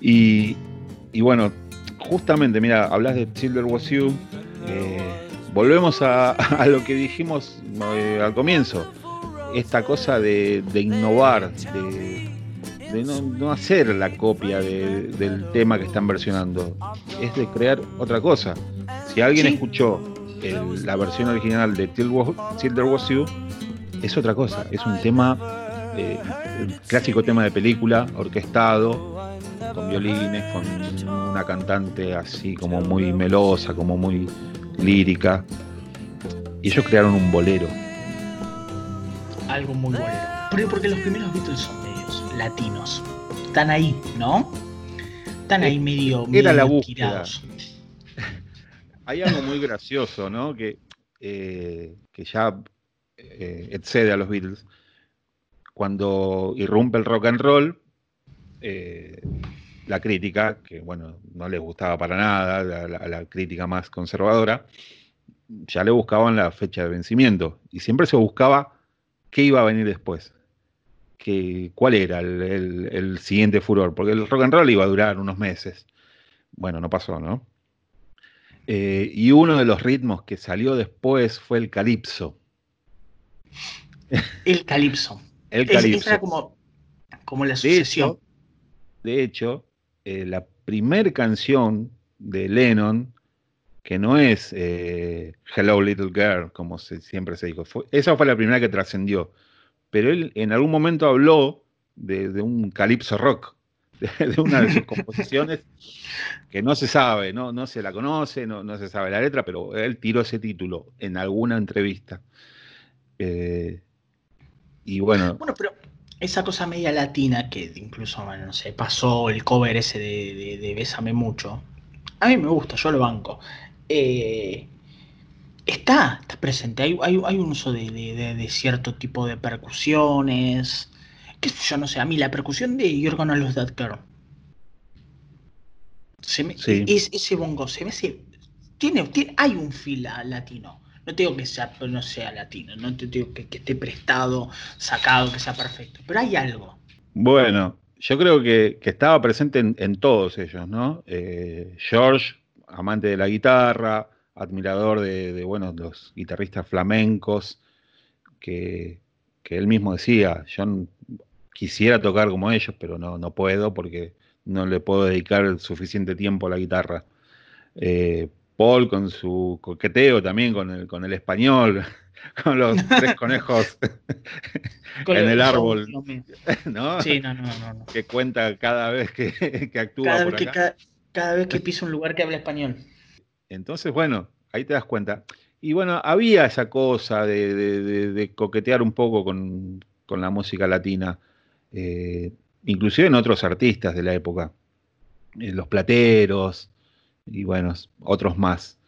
y, bueno, justamente, mira, hablas de Silver Was You. Eh, volvemos a, lo que dijimos eh, al comienzo. Esta cosa de, de innovar, de, de no, hacer la copia del tema que están versionando, es de crear otra cosa. Si alguien escuchó la versión original de Tilder Was You, es otra cosa, es un tema, eh, clásico tema de película, orquestado, con violines, con una cantante así como muy melosa, como muy lírica. Y ellos crearon un bolero. Algo muy bolero. Porque los primeros Beatles son latinos. Están ahí, ¿no? Están ahí medio, Era la Hay algo muy gracioso, ¿no? Que, eh, que ya eh, excede a los Beatles. Cuando irrumpe el rock and roll, eh, la crítica, que bueno, no les gustaba para nada, la, crítica más conservadora, ya le buscaban la fecha de vencimiento. Y siempre se buscaba qué iba a venir después cuál era el, siguiente furor, porque el rock and roll iba a durar unos meses. bueno, no pasó, ¿no? Eh, y uno de los ritmos que salió después fue el calipso. El calipso. El calipso. era como, como la sucesión. De hecho, eh, la primer canción de Lennon, que no es eh, Hello Little Girl, como siempre se dijo, esa fue la primera que trascendió. Pero él en algún momento habló de, un calipso rock, de, una de sus composiciones que no se sabe, no, no se la conoce, no, no, se sabe la letra, pero él tiró ese título en alguna entrevista. Eh, y bueno. Bueno, pero esa cosa media latina que incluso, no sé, pasó el cover ese de, de, Bésame Mucho. A mí me gusta, yo lo banco. Eh, está, está presente. Hay, hay, un uso de, cierto tipo de percusiones. Qué sé yo, no sé. A mí la percusión de You're Gonna Lose That Girl. Se me, ese bongo se me tiene, tiene, hay un fila latino. No te digo que sea, no sea latino, no te digo que, esté prestado, sacado, que sea perfecto, pero hay algo. Bueno, yo creo que, estaba presente en, todos ellos, ¿no? Eh, George, amante de la guitarra, admirador de, bueno, los guitarristas flamencos, que, él mismo decía, yo quisiera tocar como ellos, pero no, no puedo porque no le puedo dedicar suficiente tiempo a la guitarra. Eh, Paul con su coqueteo también con el, con el español, con los tres conejos en el árbol. ¿no? Sí, no, no, no, Que cuenta cada vez que, actúa. Cada, vez Que, cada, vez que pisa un lugar que habla español. Entonces, bueno, ahí te das cuenta. Y bueno, había esa cosa de, coquetear un poco con, la música latina, eh, inclusive en otros artistas de la época, eh, los plateros, y bueno, otros más.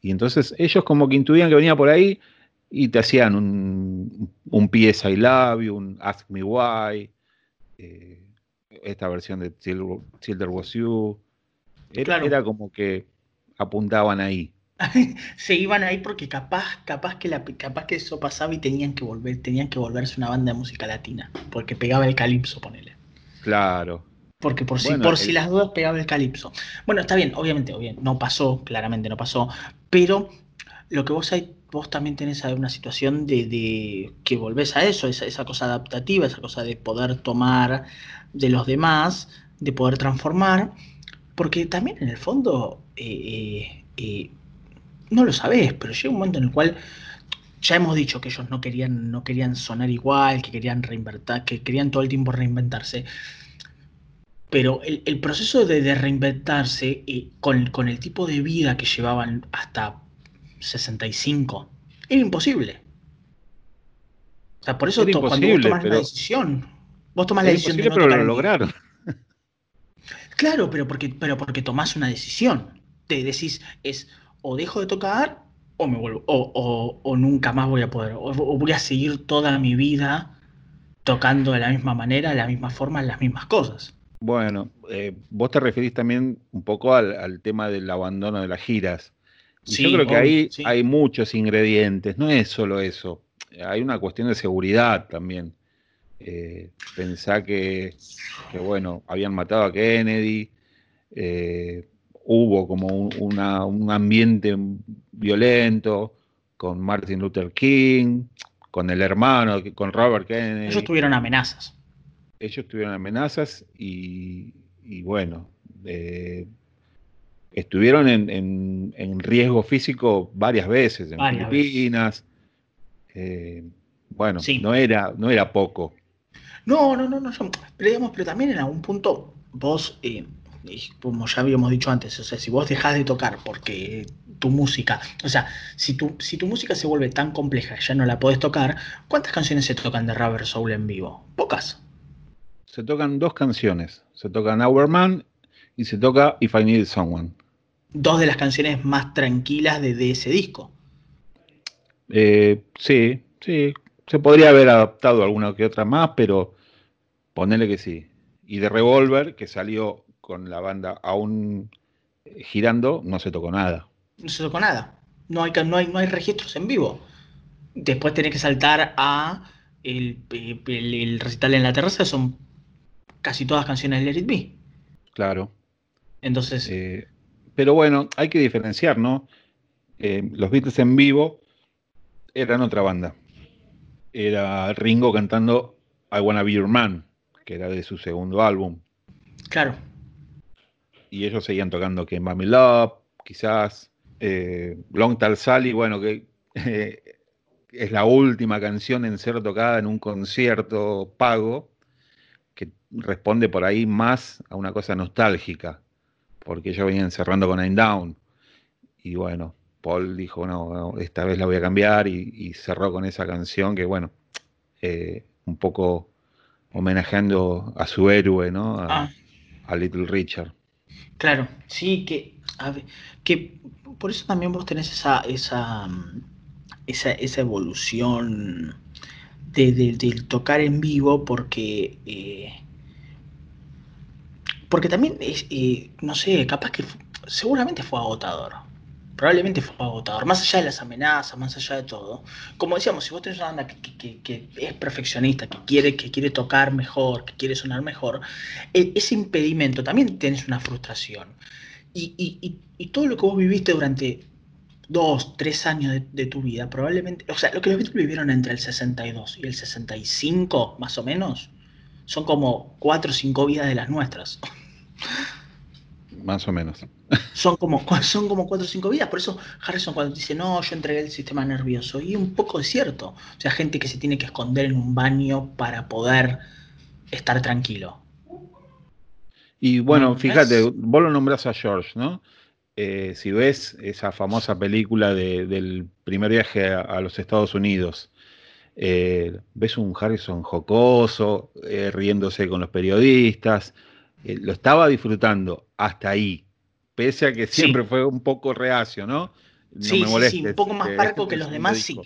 Y entonces ellos como que intuían que venía por ahí y te hacían un, un PS I Love You, un Ask Me Why, eh, esta versión de Silver, Was You. Era, era, como que apuntaban ahí. Se iban ahí porque capaz, capaz que la, capaz que eso pasaba y tenían que volver, tenían que volverse una banda de música latina, porque pegaba el calipso, ponele. Claro, porque por si, por si las dudas pegaba el calipso. Bueno, está bien, obviamente, obviamente, no pasó, claramente no pasó, pero lo que vos hay, vos también tenés una situación de, que volvés a eso, esa, esa, cosa adaptativa, esa cosa de poder tomar de los demás, de poder transformar, porque también en el fondo eh, eh, eh, no lo sabés, pero llega un momento en el cual ya hemos dicho que ellos no querían, no querían sonar igual, que querían reinventar, que querían todo el tiempo reinventarse pero el, proceso de, reinventarse y con, el tipo de vida que llevaban hasta 65 era imposible. O sea, por eso cuando vos tomás la decisión, vos tomás la decisión de no pero lo lograron. Claro, pero porque, pero porque tomás una decisión. Te decís, es o dejo de tocar o me vuelvo, o, nunca más voy a poder, o, voy a seguir toda mi vida tocando de la misma manera, de la misma forma, las mismas cosas. Bueno, eh, vos te referís también un poco al, tema del abandono de las giras. yo creo que ahí hay muchos ingredientes, no es solo eso, hay una cuestión de seguridad también. Eh, pensá que, bueno, habían matado a Kennedy, eh, hubo como un, ambiente violento con Martin Luther King, con el hermano, con Robert Kennedy. Ellos tuvieron amenazas ellos tuvieron amenazas y, bueno, eh, estuvieron en, riesgo físico varias veces en Filipinas. Eh, bueno, no, era, no era poco. No, no, no, no. Pero, digamos, pero también en algún punto vos, eh, como ya habíamos dicho antes, o sea, si vos dejás de tocar porque tu música, o sea, si tu, si tu música se vuelve tan compleja, ya no la podés tocar, ¿cuántas canciones se tocan de Rubber Soul en vivo? Pocas se tocan dos canciones. Se tocan Our Man y se toca If I Need Someone. Dos de las canciones más tranquilas de, ese disco. Eh, sí, sí. Se podría haber adaptado alguna que otra más, pero ponele que sí. Y de Revolver, que salió con la banda aún girando, no se tocó nada. No se tocó nada. No hay, no hay, no hay registros en vivo. Después tenés que saltar a el, el recital en la terraza, son casi todas canciones de Let It Be. Claro. Entonces. Eh, pero bueno, hay que diferenciar, ¿no? Eh, los Beatles en vivo eran otra banda. Era Ringo cantando I Wanna Be Your Man, que era de su segundo álbum. Claro. Y ellos seguían tocando que Mami Love, quizás. Eh, Long Tall Sally, bueno, que es la última canción en ser tocada en un concierto pago, que responde por ahí más a una cosa nostálgica, porque ellos venían cerrando con Nine Down. Y bueno, Paul dijo, no, esta vez la voy a cambiar y, cerró con esa canción que, bueno, eh, un poco homenajeando a su héroe, ¿no? A, ah. Little Richard. Claro, sí, que, que por eso también vos tenés esa, esa esa, evolución de, tocar en vivo porque eh, porque también es, eh, no sé, capaz que seguramente fue agotador. Probablemente fue agotador, más allá de las amenazas, más allá de todo. Como decíamos, si vos tenés una banda que, es perfeccionista, que quiere, que quiere tocar mejor, que quiere sonar mejor, e, ese impedimento también tienes una frustración. Y, y todo lo que vos viviste durante dos, tres años de, tu vida, probablemente, o sea, lo que los Beatles vivieron entre el 62 y el 65, más o menos, son como cuatro o cinco vidas de las nuestras. Más o menos. Son como, son como cuatro o cinco vidas. Por eso Harrison cuando dice, no, yo entregué el sistema nervioso. Y un poco es cierto. O sea, gente que se tiene que esconder en un baño para poder estar tranquilo. Y bueno, fíjate, vos lo nombras a George, ¿no? Eh, si ves esa famosa película del primer viaje a, los Estados Unidos, eh, ves un Harrison jocoso, eh, riéndose con los periodistas, lo estaba disfrutando hasta ahí, pese a que siempre fue un poco reacio, ¿no? no sí, me sí, un poco más parco que los demás, sí.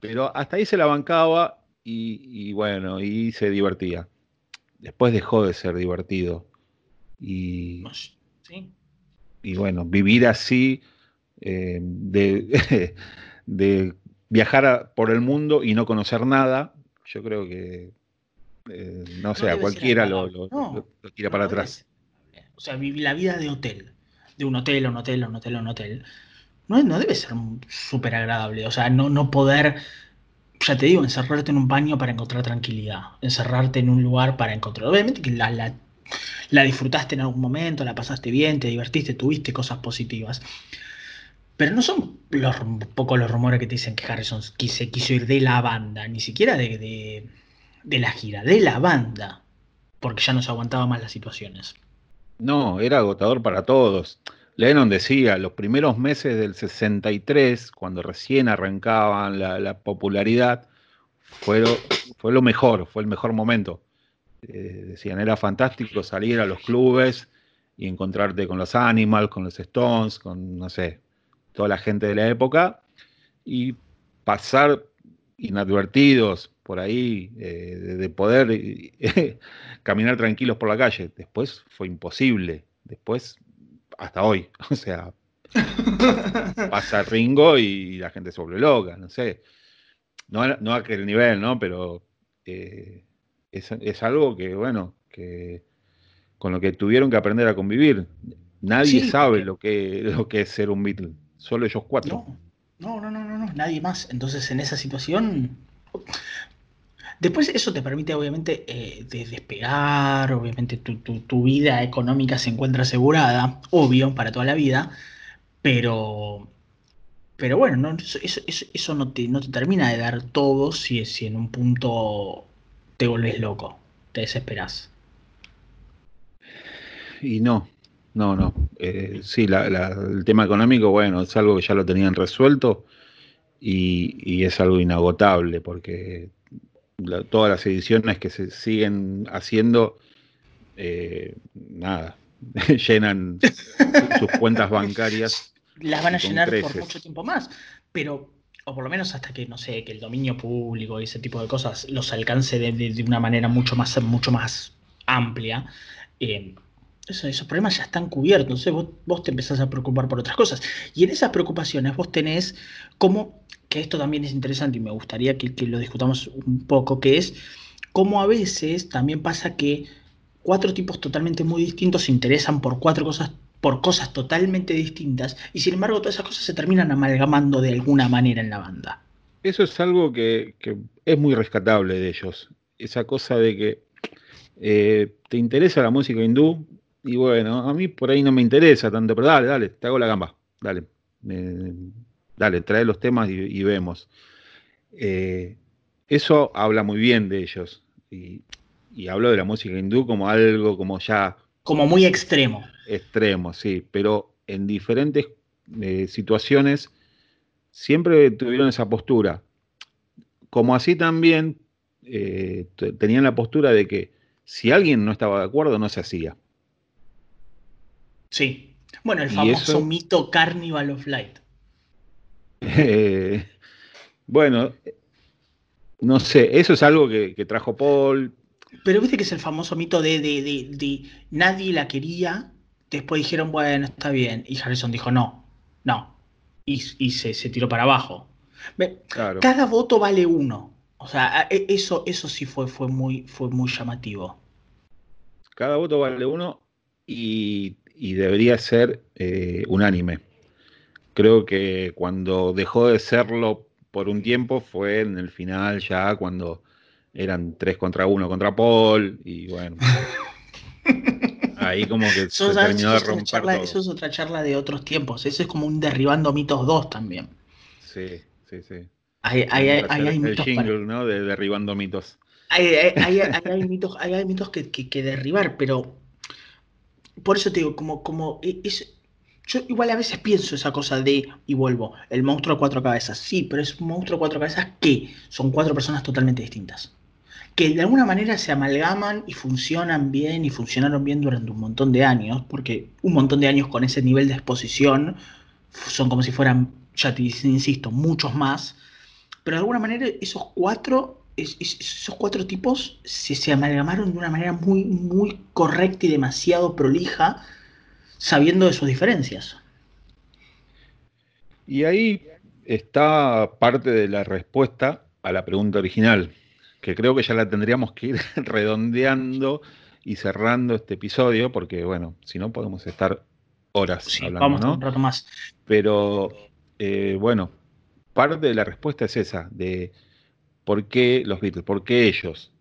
Pero hasta ahí se la bancaba y, y bueno, y se divertía. Después dejó de ser divertido. Y, sí y bueno, vivir así, eh, de, viajar por el mundo y no conocer nada, yo creo que, eh, no sé, a cualquiera lo, tira para atrás. o sea, vivir la vida de hotel, de un hotel un hotel un hotel un hotel, no, no debe ser súper agradable. O sea, no, no poder, ya te digo, encerrarte en un baño para encontrar tranquilidad, encerrarte en un lugar para encontrar. Obviamente que la, la la disfrutaste en algún momento, la pasaste bien, te divertiste, tuviste cosas positivas. Pero no son los, poco los rumores que te dicen que Harrison se quiso ir de la banda, ni siquiera de, de, la gira, de la banda, porque ya no se aguantaba más las situaciones. No, era agotador para todos. Lennon decía, los primeros meses del 63, cuando recién arrancaban la, la popularidad, fue fue lo mejor, fue el mejor momento eh, decían, era fantástico salir a los clubes y encontrarte con los Animals, con los Stones, con, no sé, toda la gente de la época y pasar inadvertidos por ahí, eh, de, poder caminar tranquilos por la calle. Después fue imposible, después hasta hoy, o sea, pasa Ringo y la gente se vuelve loca, no sé. No, no a aquel nivel, ¿no? Pero eh, es, algo que, bueno, que con lo que tuvieron que aprender a convivir. Nadie sabe lo, que, lo que es ser un Beatle, solo ellos cuatro. No, no, no, no, no, nadie más. Entonces, en esa situación. Después eso te permite obviamente eh, despegar, obviamente tu, vida económica se encuentra asegurada, obvio, para toda la vida, pero, pero bueno, no, eso, eso, no, te, no te termina de dar todo si, si en un punto te volvés loco, te desesperas. Y no, no, no. Eh, sí, el tema económico, bueno, es algo que ya lo tenían resuelto y, es algo inagotable porque todas las ediciones que se siguen haciendo, eh, nada, llenan sus cuentas bancarias. Las van a llenar por mucho tiempo más, pero o por lo menos hasta que, no sé, que el dominio público y ese tipo de cosas los alcance de, una manera mucho más, mucho más amplia, eh, esos problemas ya están cubiertos. Entonces vos, te empezás a preocupar por otras cosas. Y en esas preocupaciones vos tenés como, que esto también es interesante y me gustaría que, que lo discutamos un poco, que es cómo a veces también pasa que cuatro tipos totalmente muy distintos se interesan por cuatro cosas, por cosas totalmente distintas, y sin embargo todas esas cosas se terminan amalgamando de alguna manera en la banda. Eso es algo que, es muy rescatable de ellos. Esa cosa de que eh, te interesa la música hindú, y bueno, a mí por ahí no me interesa tanto, pero dale, dale, te hago la gamba, dale. dale, trae los temas y, vemos. Eh, eso habla muy bien de ellos. Y, y hablo de la música hindú como algo como ya... Como muy extremo. Extremo, sí, pero en diferentes eh, situaciones siempre tuvieron esa postura. Como así también eh, tenían la postura de que si alguien no estaba de acuerdo, no se hacía. Sí. Bueno, el famoso mito Carnival of Light. Eh, bueno, no sé, eso es algo que, trajo Paul. Pero viste que es el famoso mito de, de, nadie la quería, después dijeron, bueno, está bien, y Harrison dijo, no, no, y, se, tiró para abajo. Cada voto vale uno. O sea, e, eso, eso sí fue, fue, muy, fue muy llamativo. Cada voto vale uno y, debería ser eh, unánime. Creo que cuando dejó de serlo por un tiempo fue en el final ya cuando eran tres contra uno contra Paul y bueno. ahí como que se terminó de romper Eso es otra charla de otros tiempos. Eso es como un derribando mitos 2 también. Sí, sí, sí. Hay, hay, hay, el mitos jingle, ¿no? De derribando mitos. Hay, mitos, hay mitos que, que, derribar, pero por eso te digo, como, como e, es, yo igual a veces pienso esa cosa de, y vuelvo, el monstruo de cuatro cabezas. Sí, pero es un monstruo de cuatro cabezas que son cuatro personas totalmente distintas. Que de alguna manera se amalgaman y funcionan bien y funcionaron bien durante un montón de años, porque un montón de años con ese nivel de exposición son como si fueran, ya te insisto, muchos más. Pero de alguna manera esos cuatro, esos cuatro tipos se, se amalgamaron de una manera muy, muy correcta y demasiado prolija sabiendo de sus diferencias. Y ahí está parte de la respuesta a la pregunta original, que creo que ya la tendríamos que ir redondeando y cerrando este episodio, porque bueno, si no podemos estar horas sí, Vamos un rato más. Pero eh, bueno, parte de la respuesta es esa, de por qué los Beatles, por qué ellos.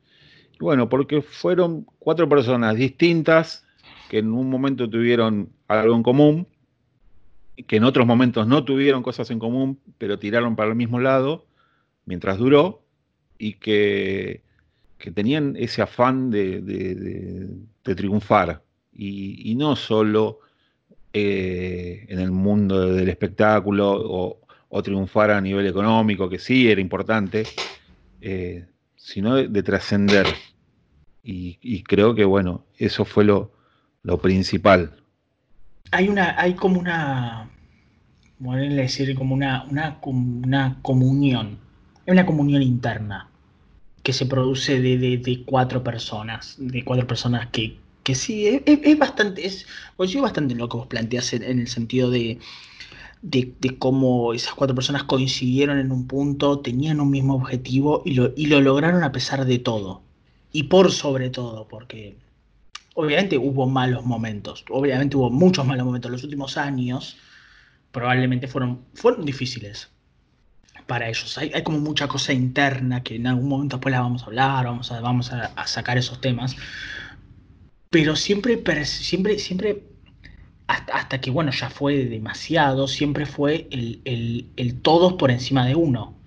bueno, porque fueron cuatro personas distintas que en un momento tuvieron algo en común, que en otros momentos no tuvieron cosas en común, pero tiraron para el mismo lado mientras duró, y que, tenían ese afán de, triunfar, y, no solo eh, en el mundo del espectáculo o, triunfar a nivel económico, que sí era importante, eh, sino de, trascender. y, creo que, bueno, eso fue lo, lo principal. Hay una, hay como una, decir, como una, una, una comunión, una comunión interna que se produce de, cuatro personas, de cuatro personas que, que sí, es, bastante, es, yo bastante lo que vos planteás en, el sentido de, de, cómo esas cuatro personas coincidieron en un punto, tenían un mismo objetivo y lo, y lo lograron a pesar de todo. Y por sobre todo, porque obviamente hubo malos momentos, obviamente hubo muchos malos momentos. Los últimos años probablemente fueron, fueron difíciles para ellos. Hay, como mucha cosa interna que en algún momento después la vamos a hablar, vamos a, vamos a, sacar esos temas. Pero siempre, siempre, siempre, hasta, que bueno, ya fue demasiado, siempre fue el, el, todos por encima de uno.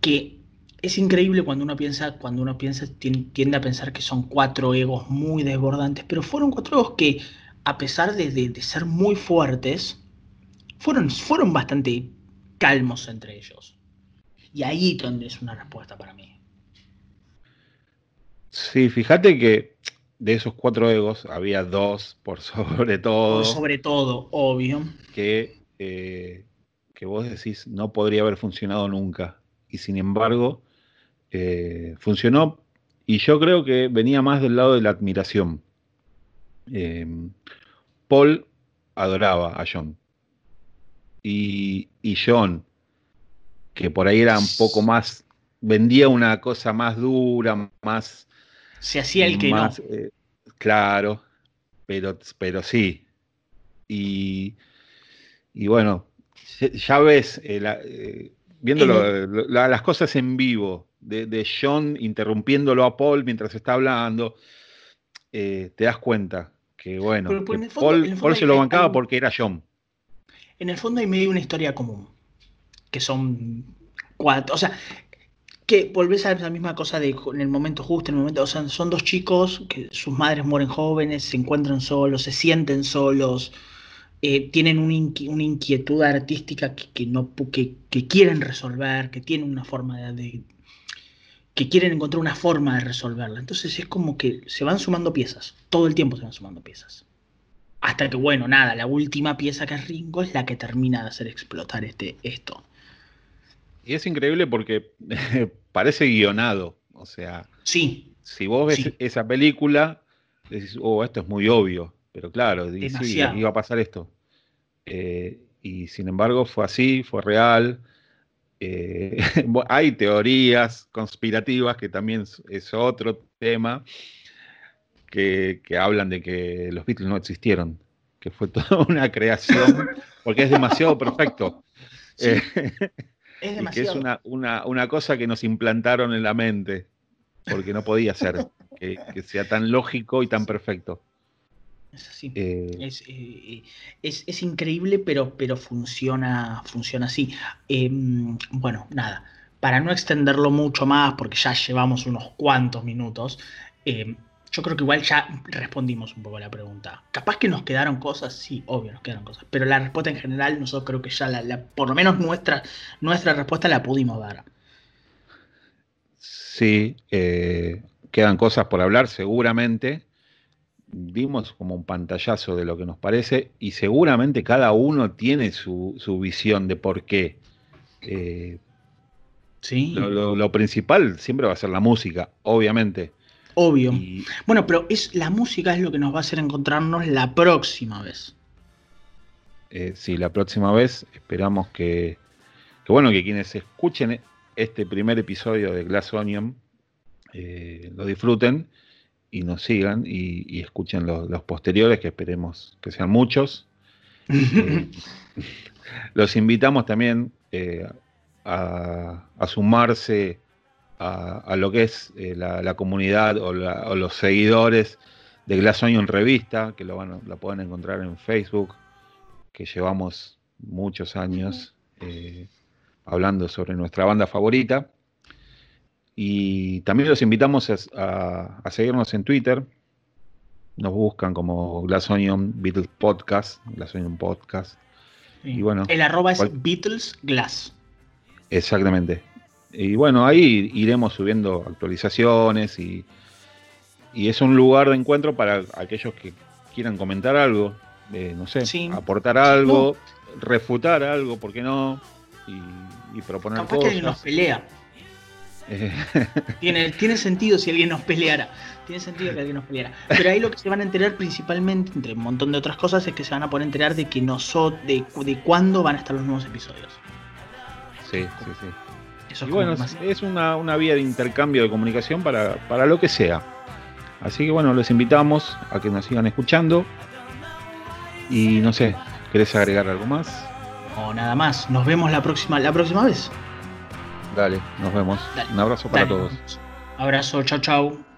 Que es increíble cuando uno piensa, cuando uno piensa, tiende a pensar que son cuatro egos muy desbordantes, pero fueron cuatro egos que, a pesar de, ser muy fuertes, fueron, fueron bastante calmos entre ellos. Y ahí donde es una respuesta para mí. Sí, fíjate que de esos cuatro egos había dos, por sobre todo. Por sobre todo, obvio. Que, eh, que vos decís no podría haber funcionado nunca. Y sin embargo, eh, funcionó y yo creo que venía más del lado de la admiración. Eh, Paul adoraba a John. Y, John, que por ahí era un poco más, vendía una cosa más dura, más... Se hacía el que no. Eh, Claro, pero, pero sí. Y, y bueno, ya ves, eh, eh, viendo las cosas en vivo, de, John interrumpiéndolo a Paul mientras está hablando, eh, te das cuenta que, bueno, Paul, se lo bancaba porque era John. En el fondo hay medio una historia común, que son cuatro, o sea, que volvés a la misma cosa de en el momento justo, en el momento, o sea, son dos chicos que sus madres mueren jóvenes, se encuentran solos, se sienten solos, eh, tienen una, inquietud artística que, no, que, quieren resolver, que tienen una forma de, que quieren encontrar una forma de resolverla. Entonces es como que se van sumando piezas, todo el tiempo se van sumando piezas. Hasta que, bueno, nada, la última pieza que es Ringo es la que termina de hacer explotar este, esto. Y es increíble porque parece guionado. O sea, sí, si vos ves esa película, decís, oh, esto es muy obvio. Pero claro, sí, iba a pasar esto. Eh, y sin embargo fue así, fue real. Eh, hay teorías conspirativas, que también es otro tema, que, hablan de que los Beatles no existieron, que fue toda una creación, porque es demasiado perfecto. Eh, es Y que es una, cosa que nos implantaron en la mente, porque no podía ser que sea tan lógico y tan perfecto. Es así. Eh, eh, es, es, increíble, pero, pero funciona, funciona así. Em, bueno, nada. Para no extenderlo mucho más, porque ya llevamos unos cuantos minutos, em, yo creo que igual ya respondimos un poco a la pregunta. Capaz que nos quedaron cosas, sí, obvio, nos quedaron cosas. Pero la respuesta en general, nosotros creo que ya, la, por lo menos nuestra, nuestra respuesta la pudimos dar. Sí, eh, quedan cosas por hablar, seguramente dimos como un pantallazo de lo que nos parece y seguramente cada uno tiene su, visión de por qué. Eh, sí. Lo, principal siempre va a ser la música, obviamente. Obvio. Bueno, pero es la música es lo que nos va a hacer encontrarnos la próxima vez. Eh, sí, la próxima vez esperamos que, que, bueno, que quienes escuchen este primer episodio de Glass Onion eh, lo disfruten y nos sigan y, escuchen los, posteriores, que esperemos que sean muchos. Eh, los invitamos también eh, a, sumarse a, lo que es eh, la, comunidad o, los seguidores de Glass en Revista, que lo van, la pueden encontrar en Facebook, que llevamos muchos años hablando sobre nuestra banda favorita. Y también los invitamos a, seguirnos en Twitter. Nos buscan como Glass Onion Beatles Podcast, Glass Onion Podcast. Y bueno, el arroba es Beatles Glass. Exactamente. Y bueno, ahí iremos subiendo actualizaciones y, es un lugar de encuentro para aquellos que quieran comentar algo, no sé, aportar algo, refutar algo, ¿por qué no? Y, proponer Capaz cosas. que nos pelea. tiene, tiene sentido si alguien nos peleara. Tiene sentido que alguien nos peleara. Pero ahí lo que se van a enterar principalmente, entre un montón de otras cosas, es que se van a poder enterar de que nosotros, de, de cuándo van a estar los nuevos episodios. Sí, sí, sí. Eso es bueno, es una, una, vía de intercambio de comunicación para, para lo que sea. Así que bueno, los invitamos a que nos sigan escuchando. Y no sé, ¿querés agregar algo más? O nada más. Nos vemos la próxima, la próxima vez. Dale, nos vemos. Un abrazo para todos. Abrazo, chao, chao.